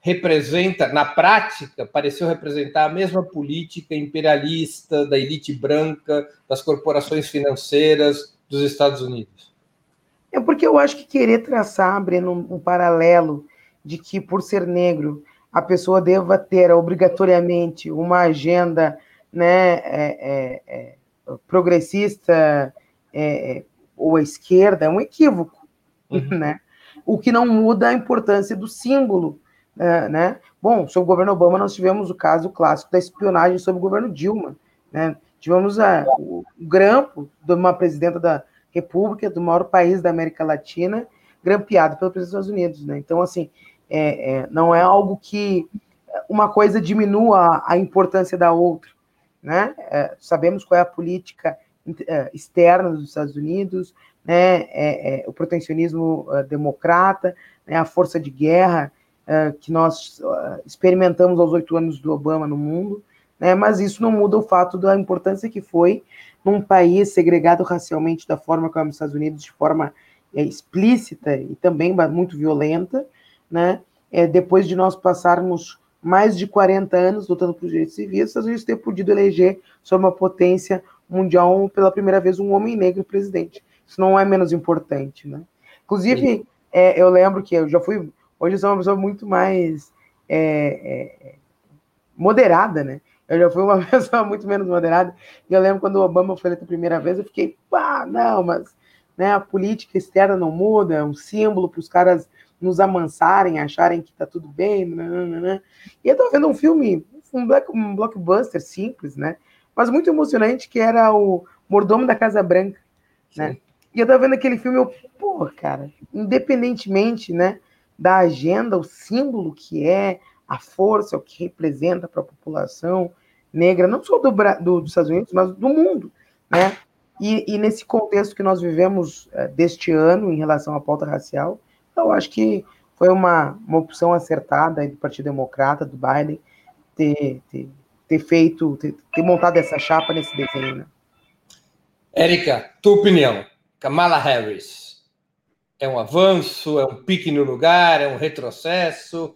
representa, na prática, pareceu representar a mesma política imperialista da elite branca, das corporações financeiras dos Estados Unidos? É porque eu acho que querer traçar, um, um paralelo de que, por ser negro, a pessoa deva ter obrigatoriamente uma agenda né, é, é, é, progressista é, é, ou à esquerda, é um equívoco, uhum. né? O que não muda a importância do símbolo, né? Bom, sob o governo Obama nós tivemos o caso clássico da espionagem sob o governo Dilma, né? Tivemos a, o grampo de uma presidenta da República, do maior país da América Latina, grampeado pelo presidente dos Estados Unidos, né? Então, assim, é, é, não é algo que uma coisa diminua a importância da outra, né? É, sabemos qual é a política é, externa dos Estados Unidos, né? É, é, o protecionismo democrata, né? a força de guerra que nós experimentamos aos oito anos do Obama no mundo, né? Mas isso não muda o fato da importância que foi num país segregado racialmente da forma como os Estados Unidos, de forma explícita e também muito violenta, né? É, depois de nós passarmos mais de 40 anos lutando por direitos civis, os Estados Unidos ter podido eleger sobre uma potência mundial pela primeira vez um homem negro presidente. Isso não é menos importante, né? Inclusive, é, eu lembro que eu já fui, hoje eu sou uma pessoa muito mais é, é, moderada, né? Eu já fui uma pessoa muito menos moderada. E eu lembro quando o Obama foi eleito a primeira vez, eu fiquei, pá, não, mas né, a política externa não muda, é um símbolo para os caras nos amansarem, acharem que tá tudo bem, nananana. e eu tava vendo um filme, um, black, um blockbuster simples, né, mas muito emocionante, que era o Mordomo da Casa Branca, né, e eu tava vendo aquele filme, eu, pô, cara, independentemente, né, da agenda, o símbolo que é, a força, o que representa para a população negra, não só do, do, dos Estados Unidos, mas do mundo, né, e, e nesse contexto que nós vivemos uh, deste ano em relação à pauta racial, eu acho que foi uma, uma opção acertada do Partido Democrata, do Biden, ter, ter, ter feito, ter, ter, montado essa chapa nesse desenho. Né? Érica, tua opinião. Kamala Harris é um avanço, é um pique no lugar, é um retrocesso?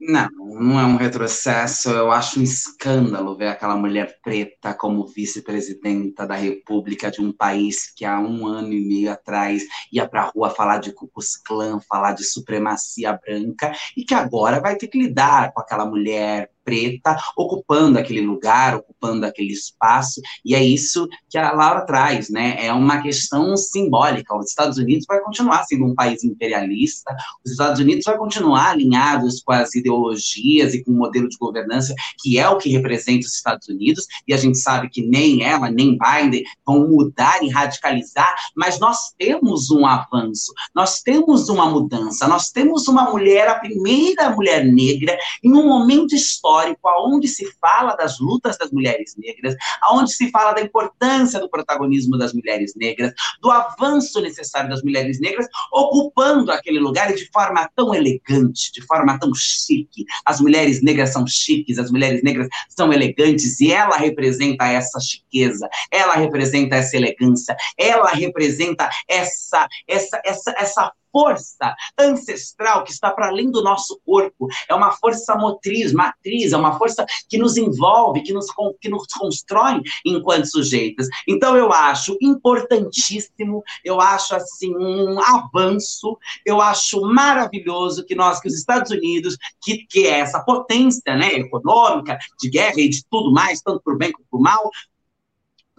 Não, não é um retrocesso. Eu acho um escândalo ver aquela mulher preta como vice-presidenta da República de um país que há um ano e meio atrás ia para a rua falar de Klux Klan, falar de supremacia branca, e que agora vai ter que lidar com aquela mulher preta ocupando aquele lugar, ocupando aquele espaço, e é isso que a Laura traz, né? É uma questão simbólica. Os Estados Unidos vai continuar sendo um país imperialista, os Estados Unidos vai continuar alinhados com as ideologias e com o modelo de governança que é o que representa os Estados Unidos, e a gente sabe que nem ela, nem Biden vão mudar e radicalizar, mas nós temos um avanço, nós temos uma mudança, nós temos uma mulher, a primeira mulher negra, em um momento histórico histórico, aonde se fala das lutas das mulheres negras, aonde se fala da importância do protagonismo das mulheres negras, do avanço necessário das mulheres negras, ocupando aquele lugar de forma tão elegante, de forma tão chique. As mulheres negras são chiques, as mulheres negras são elegantes e ela representa essa chiqueza, ela representa essa elegância, ela representa essa essa essa essa força ancestral que está para além do nosso corpo. É uma força motriz, matriz, é uma força que nos envolve, que nos, que nos constrói enquanto sujeitos. Então, eu acho importantíssimo, eu acho, assim, um avanço, eu acho maravilhoso que nós, que os Estados Unidos, que, que é essa potência né, econômica, de guerra e de tudo mais, tanto por bem como por mal,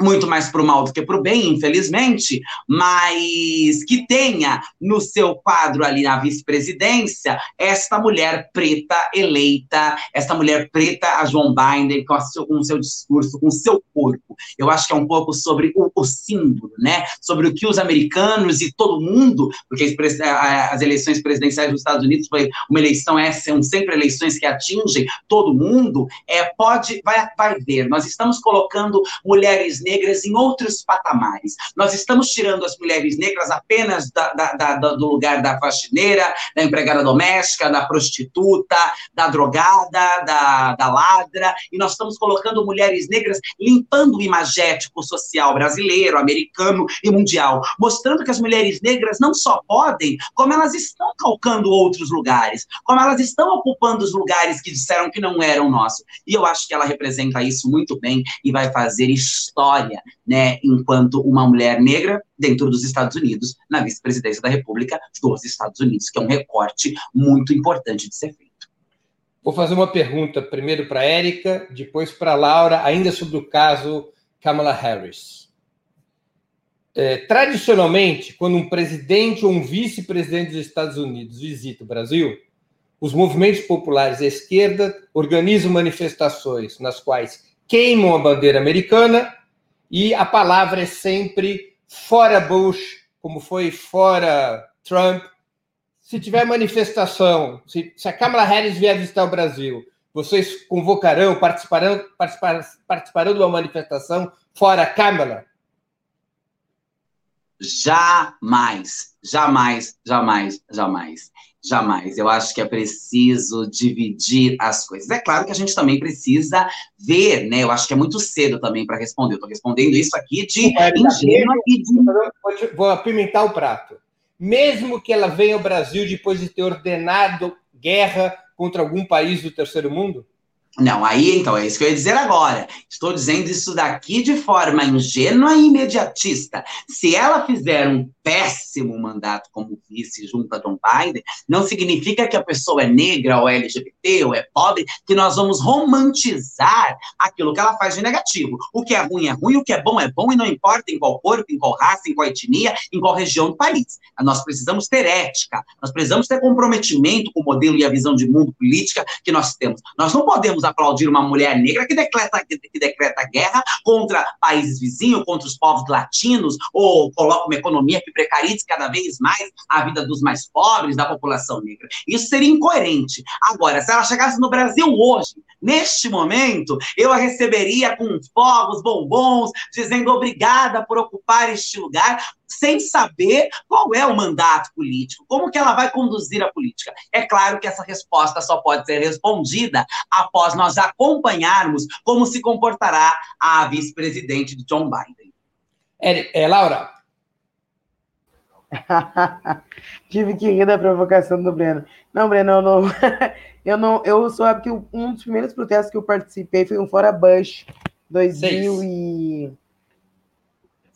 muito mais para o mal do que para o bem, infelizmente, mas que tenha no seu quadro ali na vice-presidência esta mulher preta eleita, esta mulher preta, a João Binder, com, seu, com o seu discurso, com o seu corpo. Eu acho que é um pouco sobre o, o símbolo, né? Sobre o que os americanos e todo mundo, porque as, eleições presidenciais dos Estados Unidos foi uma eleição, é, são sempre eleições que atingem todo mundo, é, pode, vai, vai ver. Nós estamos colocando mulheres negras em outros patamares. Nós estamos tirando as mulheres negras apenas da, da, da, do lugar da faxineira, da empregada doméstica, da prostituta, da drogada, da, da ladra, e nós estamos colocando mulheres negras limpando imagético social brasileiro, americano e mundial, mostrando que as mulheres negras não só podem, como elas estão calcando outros lugares, como elas estão ocupando os lugares que disseram que não eram nossos. E eu acho que ela representa isso muito bem e vai fazer história né, enquanto uma mulher negra dentro dos Estados Unidos, na vice-presidência da República dos Estados Unidos, que é um recorte muito importante de ser feito. Vou fazer uma pergunta primeiro para a Érica, depois para a Laura, ainda sobre o caso Kamala Harris. É, tradicionalmente, quando um presidente ou um vice-presidente dos Estados Unidos visita o Brasil, os movimentos populares à esquerda organizam manifestações nas quais queimam a bandeira americana e a palavra é sempre fora Bush, como foi fora Trump. Se tiver manifestação, se, se a Kamala Harris vier visitar o Brasil, vocês convocarão, participarão, participar, participarão de uma manifestação fora Kamala? Jamais, jamais, jamais, jamais. Jamais. Eu acho que é preciso dividir as coisas. É claro que a gente também precisa ver, né? Eu acho que é muito cedo também para responder. Eu estou respondendo isso aqui de é, ingênua e de. Vou apimentar o prato. Mesmo que ela venha ao Brasil depois de ter ordenado guerra contra algum país do terceiro mundo? Não, aí então, é isso que eu ia dizer agora. Estou dizendo isso daqui de forma ingênua e imediatista. Se ela fizer um péssimo mandato como vice junto a John Biden, não significa que a pessoa é negra ou é LGBT ou é pobre, que nós vamos romantizar aquilo que ela faz de negativo. O que é ruim é ruim, o que é bom é bom, e não importa em qual corpo, em qual raça, em qual etnia, em qual região do país. Nós precisamos ter ética, nós precisamos ter comprometimento com o modelo e a visão de mundo política que nós temos. Nós não podemos aplaudir uma mulher negra que decreta, que, decreta guerra contra países vizinhos, contra os povos latinos, ou coloca uma economia que precarize cada vez mais a vida dos mais pobres, da população negra. Isso seria incoerente. Agora, se ela chegasse no Brasil hoje, neste momento, eu a receberia com fogos, bombons, dizendo obrigada por ocupar este lugar, sem saber qual é o mandato político, como que ela vai conduzir a política. É claro que essa resposta só pode ser respondida após nós acompanharmos como se comportará a vice-presidente de John Biden. É, é Laura. Tive que rir da provocação do Breno. Não, Breno, eu não. eu não. Eu sou porque um dos primeiros protestos que eu participei foi um Fora Bush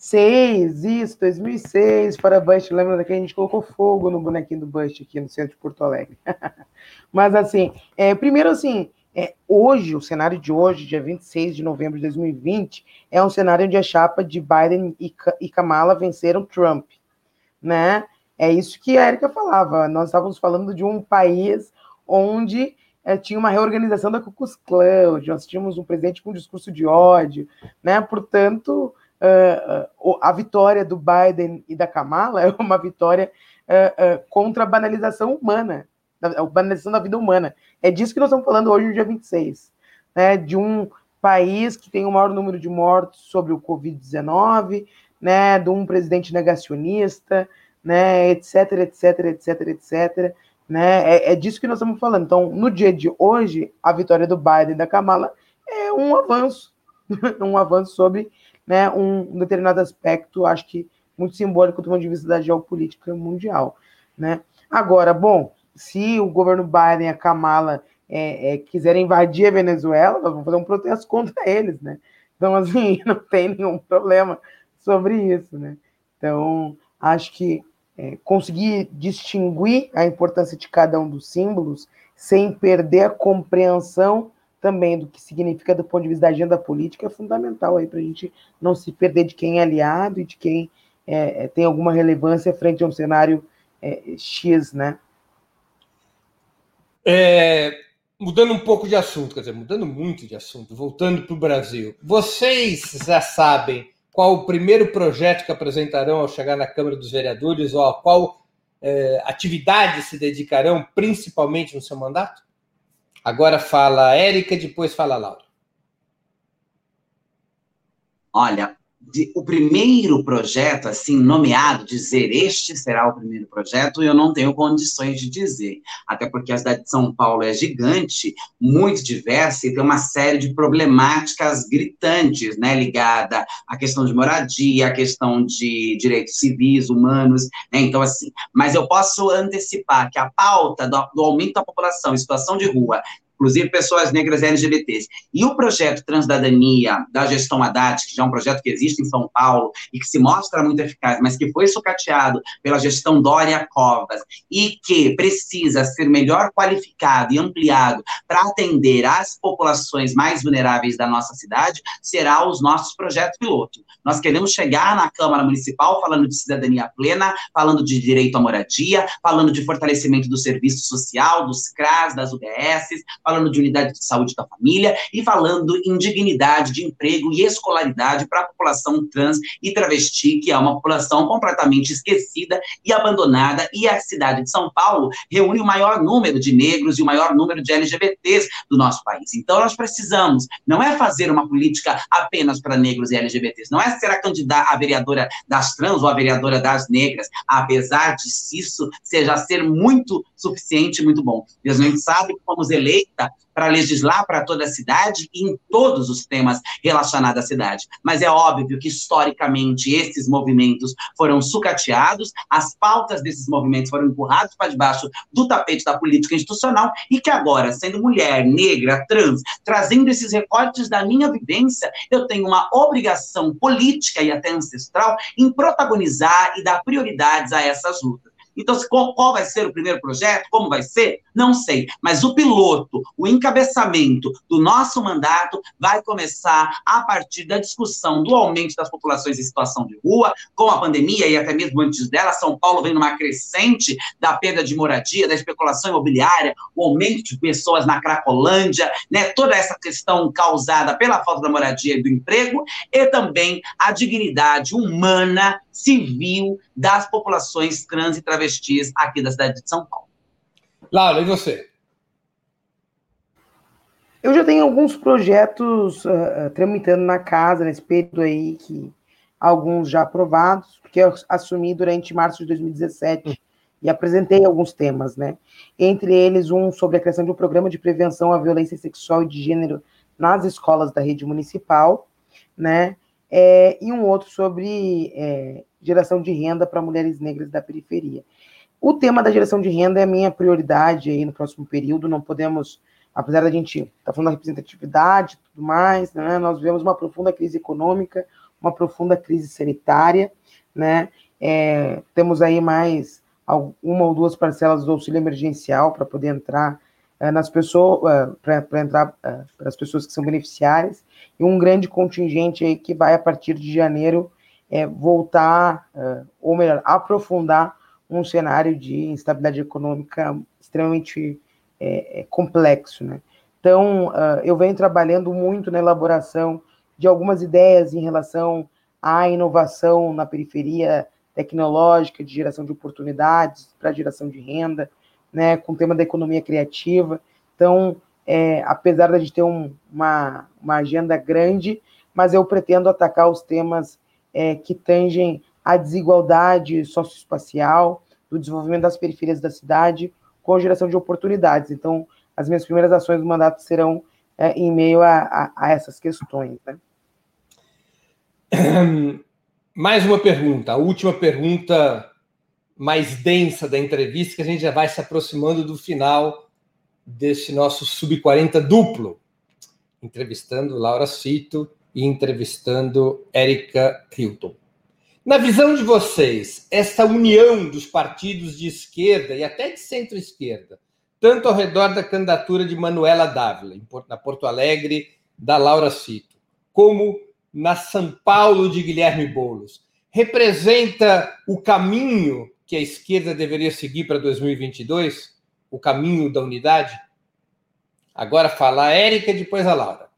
2006, isso, 2006, Fora Bush. Lembra que a gente colocou fogo no bonequinho do Bush aqui no centro de Porto Alegre. Mas assim, é, primeiro assim, é, hoje, o cenário de hoje, dia 26 de novembro de 2020, é um cenário onde a chapa de Biden e, e Kamala venceram Trump, né? É isso que a Erika falava. Nós estávamos falando de um país onde é, tinha uma reorganização da Ku Klux Klan, nós tínhamos um presidente com um discurso de ódio, né? Portanto, a vitória do Biden e da Kamala é uma vitória uh, contra a banalização humana, a banalização da vida humana. É disso que nós estamos falando hoje, no dia 26, né? De um país que tem o maior número de mortos sobre o Covid-19, né? De um presidente negacionista, né? Etc, etc, etc, etc. Né? É, é, disso que nós estamos falando. Então, no dia de hoje, a vitória do Biden e da Kamala é um avanço, um avanço sobre né, um determinado aspecto, acho que muito simbólico do ponto de vista da geopolítica mundial. Né? Agora, bom, se o governo Biden e a Kamala é, é, quiserem invadir a Venezuela, nós vamos fazer um protesto contra eles, né? Então, assim, não tem nenhum problema sobre isso, né? Então, acho que é, conseguir distinguir a importância de cada um dos símbolos sem perder a compreensão também do que significa do ponto de vista da agenda política é fundamental aí para a gente não se perder de quem é aliado e de quem é, é, tem alguma relevância frente a um cenário é, X, né? É, mudando um pouco de assunto, quer dizer, mudando muito de assunto, voltando para o Brasil. Vocês já sabem qual o primeiro projeto que apresentarão ao chegar na Câmara dos Vereadores ou a qual eh, atividade se dedicarão principalmente no seu mandato? Agora fala a Érica, depois fala a Laura. Olha, de, o primeiro projeto, assim, nomeado, dizer este será o primeiro projeto, eu não tenho condições de dizer. Até porque a cidade de São Paulo é gigante, muito diversa e tem uma série de problemáticas gritantes, né, ligada à questão de moradia, à questão de direitos civis, humanos, né, então, assim, mas eu posso antecipar que a pauta do, do aumento da população em situação de rua inclusive pessoas negras LGBTs. E o projeto Transdadania da gestão Haddad, que já é um projeto que existe em São Paulo e que se mostra muito eficaz, mas que foi sucateado pela gestão Dória Covas e que precisa ser melhor qualificado e ampliado para atender às populações mais vulneráveis da nossa cidade, será os nossos projetos piloto. Nós queremos chegar na Câmara Municipal falando de cidadania plena, falando de direito à moradia, falando de fortalecimento do serviço social, dos CRAS, das UBSs, falando de unidade de saúde da família e falando em dignidade de emprego e escolaridade para a população trans e travesti, que é uma população completamente esquecida e abandonada, e a cidade de São Paulo reúne o maior número de negros e o maior número de LGBTs do nosso país. Então, nós precisamos, não é fazer uma política apenas para negros e LGBTs, não é ser a candidata a vereadora das trans ou a vereadora das negras, apesar de isso seja ser muito suficiente, muito bom. a gente sabe que fomos eleitos para legislar para toda a cidade e em todos os temas relacionados à cidade. Mas é óbvio que, historicamente, esses movimentos foram sucateados, as pautas desses movimentos foram empurradas para debaixo do tapete da política institucional e que agora, sendo mulher, negra, trans, trazendo esses recortes da minha vivência, eu tenho uma obrigação política e até ancestral em protagonizar e dar prioridades a essas lutas. Então, qual, vai ser o primeiro projeto? Como vai ser? Não sei. Mas o piloto, o encabeçamento do nosso mandato vai começar a partir da discussão do aumento das populações em situação de rua, com a pandemia e até mesmo antes dela. São Paulo vem numa crescente da perda de moradia, da especulação imobiliária, o aumento de pessoas na Cracolândia, né? toda essa questão causada pela falta da moradia e do emprego, e também a dignidade humana, civil das populações trans e travestis aqui da cidade de São Paulo. Laura, e você? Eu já tenho alguns projetos uh, tramitando na casa nesse período aí que alguns já aprovados, porque eu assumi durante março de 2017 e apresentei alguns temas, né? Entre eles, um sobre a criação de um programa de prevenção à violência sexual e de gênero nas escolas da rede municipal, né? É, e um outro sobre é, geração de renda para mulheres negras da periferia. O tema da geração de renda é a minha prioridade aí no próximo período. Não podemos, apesar da gente estar tá falando da representatividade e tudo mais, né? Nós vivemos uma profunda crise econômica, uma profunda crise sanitária, né? É, temos aí mais uma ou duas parcelas do auxílio emergencial para poder entrar é, nas pessoas, é, para entrar é, para as pessoas que são beneficiárias, e um grande contingente aí que vai a partir de janeiro é, voltar, ou melhor, aprofundar um cenário de instabilidade econômica extremamente complexo, né? Então, eu venho trabalhando muito na elaboração de algumas ideias em relação à inovação na periferia tecnológica, de geração de oportunidades para geração de renda, né, com o tema da economia criativa. Então, é, apesar de a ter um, uma, uma agenda grande, mas eu pretendo atacar os temas é, que tangem a desigualdade socioespacial, do desenvolvimento das periferias da cidade, com geração de oportunidades. Então, as minhas primeiras ações do mandato serão é, em meio a, a, a essas questões. Né? Mais uma pergunta, a última pergunta mais densa da entrevista, que a gente já vai se aproximando do final desse nosso Sub-40 duplo, entrevistando Laura Cito e entrevistando Érica Hilton. Na visão de vocês, essa união dos partidos de esquerda e até de centro-esquerda, tanto ao redor da candidatura de Manuela Dávila, na Porto Alegre, da Laura Cito, como na São Paulo de Guilherme Boulos, representa o caminho que a esquerda deveria seguir para 2022? O caminho da unidade? Agora fala a Érica, depois a Laura.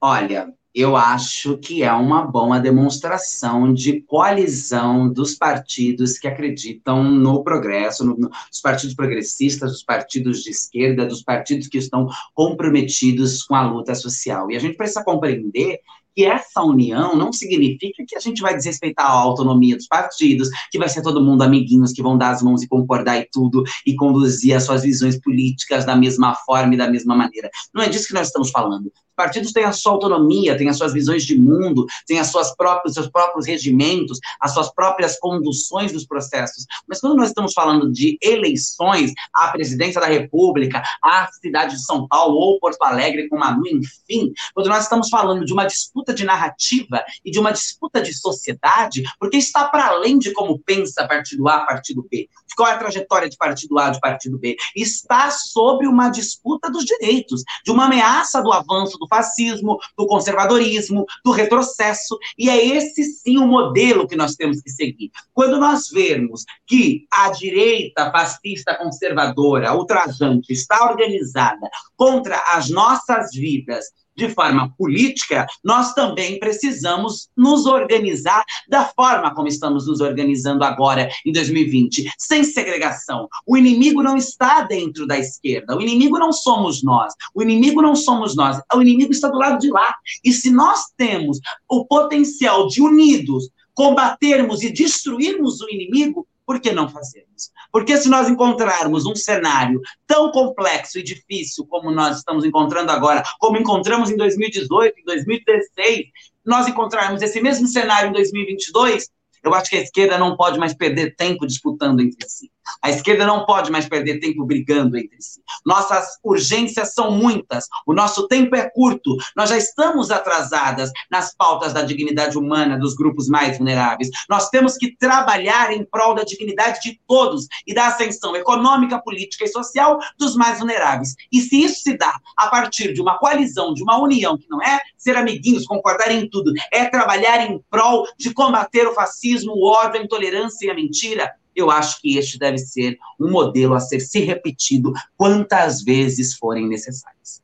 Olha, eu acho que é uma boa demonstração de coalizão dos partidos que acreditam no progresso, no, dos partidos progressistas, dos partidos de esquerda, dos partidos que estão comprometidos com a luta social. E a gente precisa compreender que essa união não significa que a gente vai desrespeitar a autonomia dos partidos, que vai ser todo mundo amiguinhos que vão dar as mãos e concordar e tudo, e conduzir as suas visões políticas da mesma forma e da mesma maneira. Não é disso que nós estamos falando partidos têm a sua autonomia, têm as suas visões de mundo, têm as suas próprias, seus próprios regimentos, as suas próprias conduções dos processos. Mas quando nós estamos falando de eleições à presidência da República, à cidade de São Paulo ou Porto Alegre com Manu, enfim, quando nós estamos falando de uma disputa de narrativa e de uma disputa de sociedade, porque está para além de como pensa partido A, partido B, qual é a trajetória de partido A, de partido B, está sobre uma disputa dos direitos, de uma ameaça do avanço do fascismo, do conservadorismo, do retrocesso, e é esse sim o modelo que nós temos que seguir. Quando nós vermos que a direita fascista conservadora, ultrajante, está organizada contra as nossas vidas, de forma política, nós também precisamos nos organizar da forma como estamos nos organizando agora, em 2020, sem segregação. O inimigo não está dentro da esquerda, o inimigo não somos nós, o inimigo não somos nós, o inimigo está do lado de lá. E se nós temos o potencial de unidos combatermos e destruirmos o inimigo, por que não fazermos? Porque se nós encontrarmos um cenário tão complexo e difícil como nós estamos encontrando agora, como encontramos em 2018, em 2016, nós encontrarmos esse mesmo cenário em 2022, eu acho que a esquerda não pode mais perder tempo disputando entre si. A esquerda não pode mais perder tempo brigando entre si. Nossas urgências são muitas, o nosso tempo é curto, nós já estamos atrasadas nas pautas da dignidade humana dos grupos mais vulneráveis. Nós temos que trabalhar em prol da dignidade de todos e da ascensão econômica, política e social dos mais vulneráveis. E se isso se dá a partir de uma coalizão, de uma união, que não é ser amiguinhos, concordar em tudo, é trabalhar em prol de combater o fascismo, o ódio, a intolerância e a mentira, eu acho que este deve ser um modelo a ser se repetido quantas vezes forem necessárias.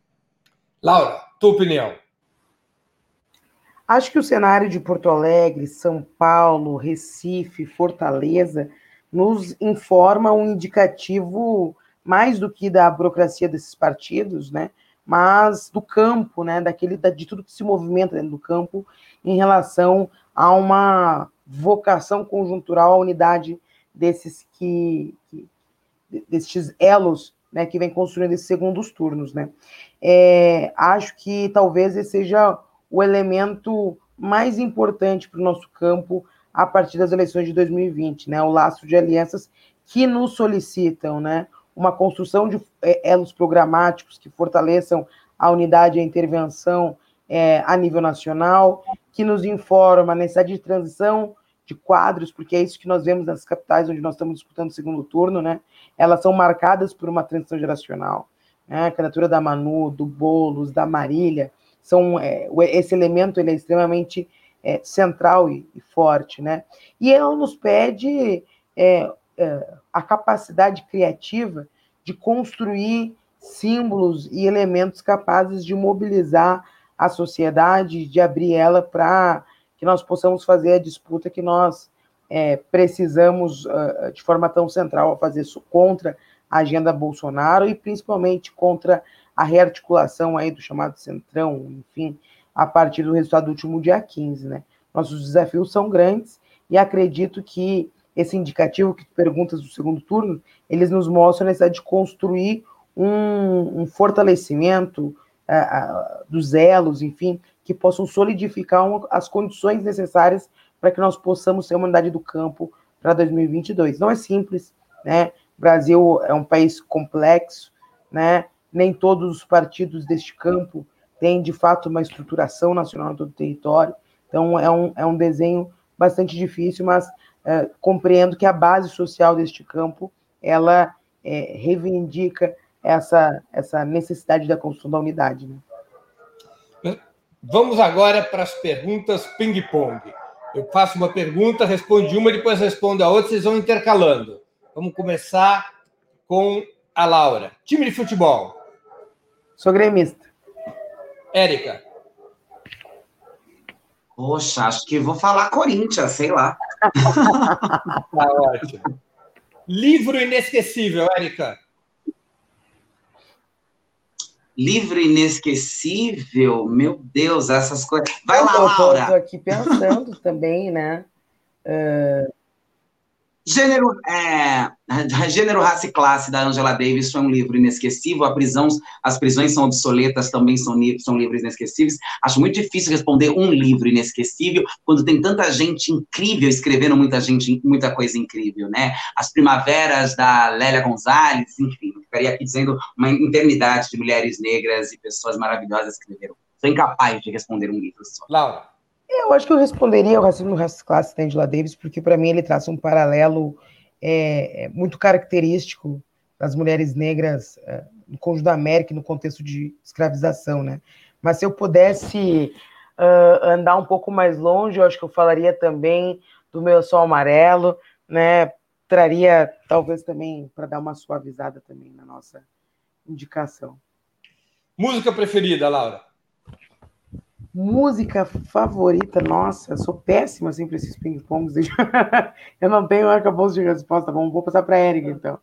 Laura, tua opinião? Acho que o cenário de Porto Alegre, São Paulo, Recife, Fortaleza nos informa um indicativo mais do que da burocracia desses partidos, né? mas do campo, né, daquele, de tudo que se movimenta dentro do campo em relação a uma vocação conjuntural à unidade desses que, que desses elos né, que vem construindo esses segundos turnos. Né. É, acho que talvez esse seja o elemento mais importante para o nosso campo a partir das eleições de 2020, né, o laço de alianças que nos solicitam né, uma construção de é, elos programáticos que fortaleçam a unidade e a intervenção é, a nível nacional, que nos informa a necessidade de transição de quadros, porque é isso que nós vemos nas capitais onde nós estamos disputando o segundo turno, né? Elas são marcadas por uma transição geracional. Né? A candidatura da Manu, do Bolos, da Marília, são, é, esse elemento ele é extremamente é, central e, e, forte, né? E ela nos pede é, é, a capacidade criativa de construir símbolos e elementos capazes de mobilizar a sociedade, de abrir ela para nós possamos fazer a disputa que nós é, precisamos uh, de forma tão central fazer isso contra a agenda Bolsonaro e principalmente contra a rearticulação aí do chamado Centrão, enfim, a partir do resultado do último dia 15, né? Nossos desafios são grandes e acredito que esse indicativo que perguntas do segundo turno, eles nos mostram a necessidade de construir um, um fortalecimento uh, uh, dos elos, enfim, que possam solidificar um, as condições necessárias para que nós possamos ter uma unidade do campo para 2022. Não é simples, né? O Brasil é um país complexo, né? Nem todos os partidos deste campo têm, de fato, uma estruturação nacional em todo o território. Então, é um, é um desenho bastante difícil, mas é, compreendo que a base social deste campo, ela é, reivindica essa, essa necessidade da construção da unidade. Né? Vamos agora para as perguntas ping-pong. Eu faço uma pergunta, responde uma, depois respondo a outra, vocês vão intercalando. Vamos começar com a Laura. Time de futebol. Sou gremista. Érica. Poxa, acho que vou falar Corinthians, sei lá. tá ótimo. Livro inesquecível, Érica. Livro inesquecível, meu Deus, essas coisas. Vai lá, Laura. Estou aqui pensando também, né? Uh... Gênero, é, Gênero, Raça e Classe, da Angela Davis, foi um livro inesquecível. A prisão, as prisões são obsoletas, também são, são livros inesquecíveis. Acho muito difícil responder um livro inesquecível quando tem tanta gente incrível escrevendo muita gente, muita coisa incrível, né? As Primaveras, da Lélia Gonzalez, enfim, ficaria aqui dizendo uma eternidade de mulheres negras e pessoas maravilhosas escreveram. Sou incapaz de responder um livro só. Laura. Eu acho que eu responderia ao racismo raça classe da Angela Davis, porque para mim ele traça um paralelo é, é, muito característico das mulheres negras é, no conjunto da América no contexto de escravização, né? Mas se eu pudesse uh, andar um pouco mais longe, eu acho que eu falaria também do meu sol amarelo, né? Traria talvez também para dar uma suavizada também na nossa indicação. Música preferida, Laura? Música favorita, nossa, eu sou péssima assim para esses ping-pongs. eu não tenho arcabouço de resposta. Vamos, vou passar para a Erika, então.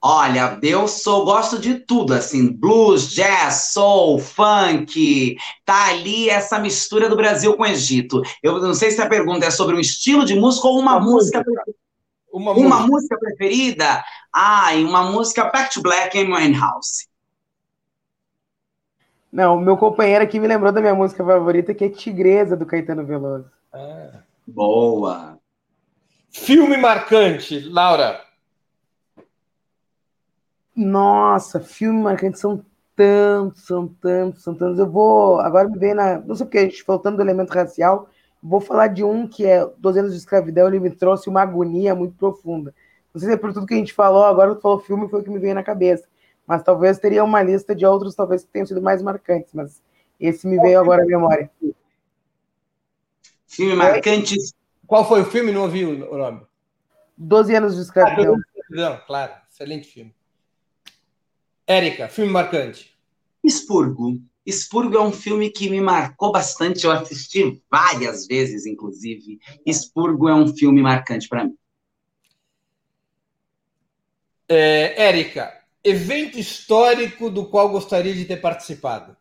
Olha, eu sou, gosto de tudo, assim, blues, jazz, soul, funk, tá ali essa mistura do Brasil com o Egito. Eu não sei se a pergunta é sobre um estilo de música ou uma, uma música, música. Uma, uma música. música preferida? Ah, uma música Back to Black em Winehouse. Não, meu companheiro aqui me lembrou da minha música favorita, que é Tigresa, do Caetano Veloso. Ah. Boa! Filme marcante, Laura. Nossa, filme marcante são tantos, são tantos, são tantos. Eu vou. Agora me vem na. Não sei porque a gente faltando do elemento racial. Vou falar de um que é 12 anos de escravidão, ele me trouxe uma agonia muito profunda. Não sei se é por tudo que a gente falou, agora tu falou filme, foi o que me veio na cabeça mas talvez teria uma lista de outros, talvez que tenham sido mais marcantes, mas esse me veio agora à memória. Filme marcante. Qual foi o filme? Não ouvi o nome. Doze anos de escravidão. Ah, claro, excelente filme. Érica, filme marcante. Expurgo. Expurgo é um filme que me marcou bastante, eu assisti várias vezes, inclusive. Expurgo é um filme marcante para mim. É, Érica, evento histórico do qual gostaria de ter participado?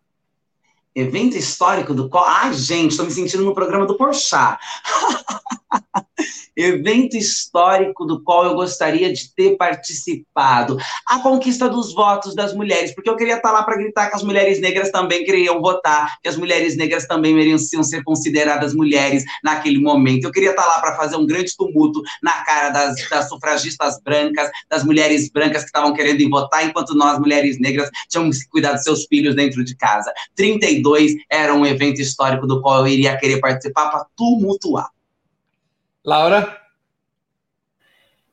Evento histórico do qual. Ai, gente, estou me sentindo no programa do Porchat. evento histórico do qual eu gostaria de ter participado. A conquista dos votos das mulheres, porque eu queria estar lá para gritar que as mulheres negras também queriam votar, que as mulheres negras também mereciam ser consideradas mulheres naquele momento. Eu queria estar lá para fazer um grande tumulto na cara das, das sufragistas brancas, das mulheres brancas que estavam querendo votar, enquanto nós, mulheres negras, tínhamos que cuidar dos seus filhos dentro de casa. 32 era um evento histórico do qual eu iria querer participar para tumultuar. Laura?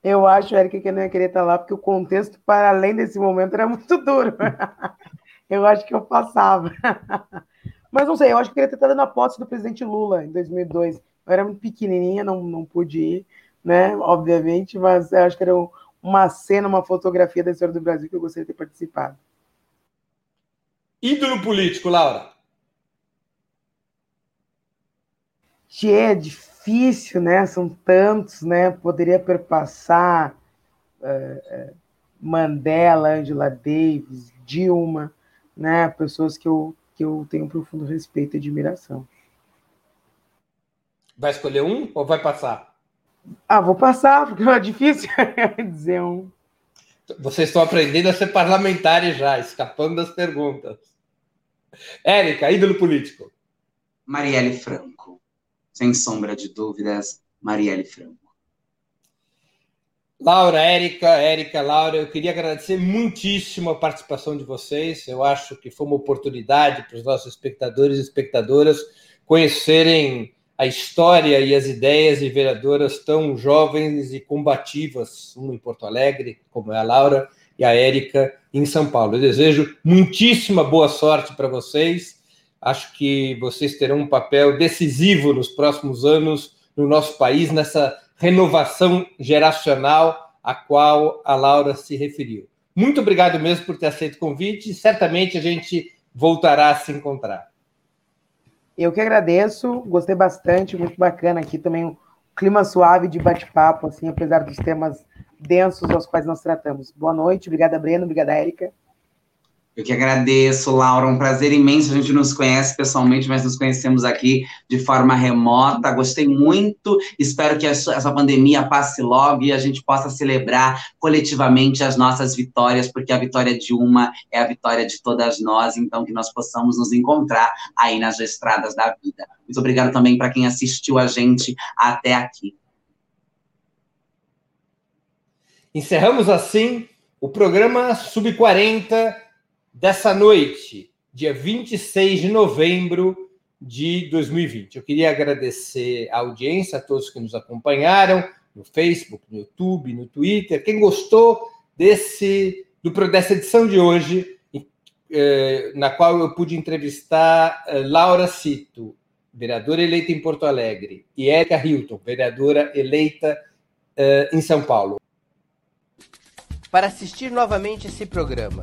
Eu acho, Érica, que eu não ia querer estar lá, porque o contexto, para além desse momento, era muito duro. eu acho que eu passava. Mas não sei, eu acho que eu queria ter estado na posse do presidente Lula em 2002. Eu era muito pequenininha, não, não pude ir, né, obviamente, mas eu acho que era uma cena, uma fotografia da história do Brasil que eu gostaria de ter participado. Ídolo político, Laura? Tchê, difícil difícil, né? São tantos, né? Poderia perpassar uh, Mandela, Angela Davis, Dilma, né? Pessoas que eu, que eu tenho um profundo respeito e admiração. Vai escolher um ou vai passar? Ah, vou passar, porque é difícil dizer um. Vocês estão aprendendo a ser parlamentares já, escapando das perguntas. Érica, ídolo político. Marielle Franco sem sombra de dúvidas, Marielle Franco. Laura, Érica, Érica, Laura, eu queria agradecer muitíssimo a participação de vocês. Eu acho que foi uma oportunidade para os nossos espectadores e espectadoras conhecerem a história e as ideias de vereadoras tão jovens e combativas, uma em Porto Alegre, como é a Laura, e a Érica em São Paulo. Eu desejo muitíssima boa sorte para vocês Acho que vocês terão um papel decisivo nos próximos anos no nosso país, nessa renovação geracional a qual a Laura se referiu. Muito obrigado mesmo por ter aceito o convite e certamente a gente voltará a se encontrar. Eu que agradeço, gostei bastante, muito bacana aqui também um clima suave de bate-papo, assim, apesar dos temas densos aos quais nós tratamos. Boa noite, obrigada, Breno, obrigada, Érica. Eu que agradeço, Laura. Um prazer imenso. A gente nos conhece pessoalmente, mas nos conhecemos aqui de forma remota. Gostei muito. Espero que essa pandemia passe logo e a gente possa celebrar coletivamente as nossas vitórias, porque a vitória de uma é a vitória de todas nós. Então, que nós possamos nos encontrar aí nas estradas da vida. Muito obrigado também para quem assistiu a gente até aqui. Encerramos assim o programa Sub 40 dessa noite, dia 26 de novembro de 2020. Eu queria agradecer a audiência, a todos que nos acompanharam no Facebook, no YouTube, no Twitter. Quem gostou desse do, dessa edição de hoje, eh, na qual eu pude entrevistar eh, Laura Cito, vereadora eleita em Porto Alegre, e Erika Hilton, vereadora eleita eh, em São Paulo. Para assistir novamente esse programa,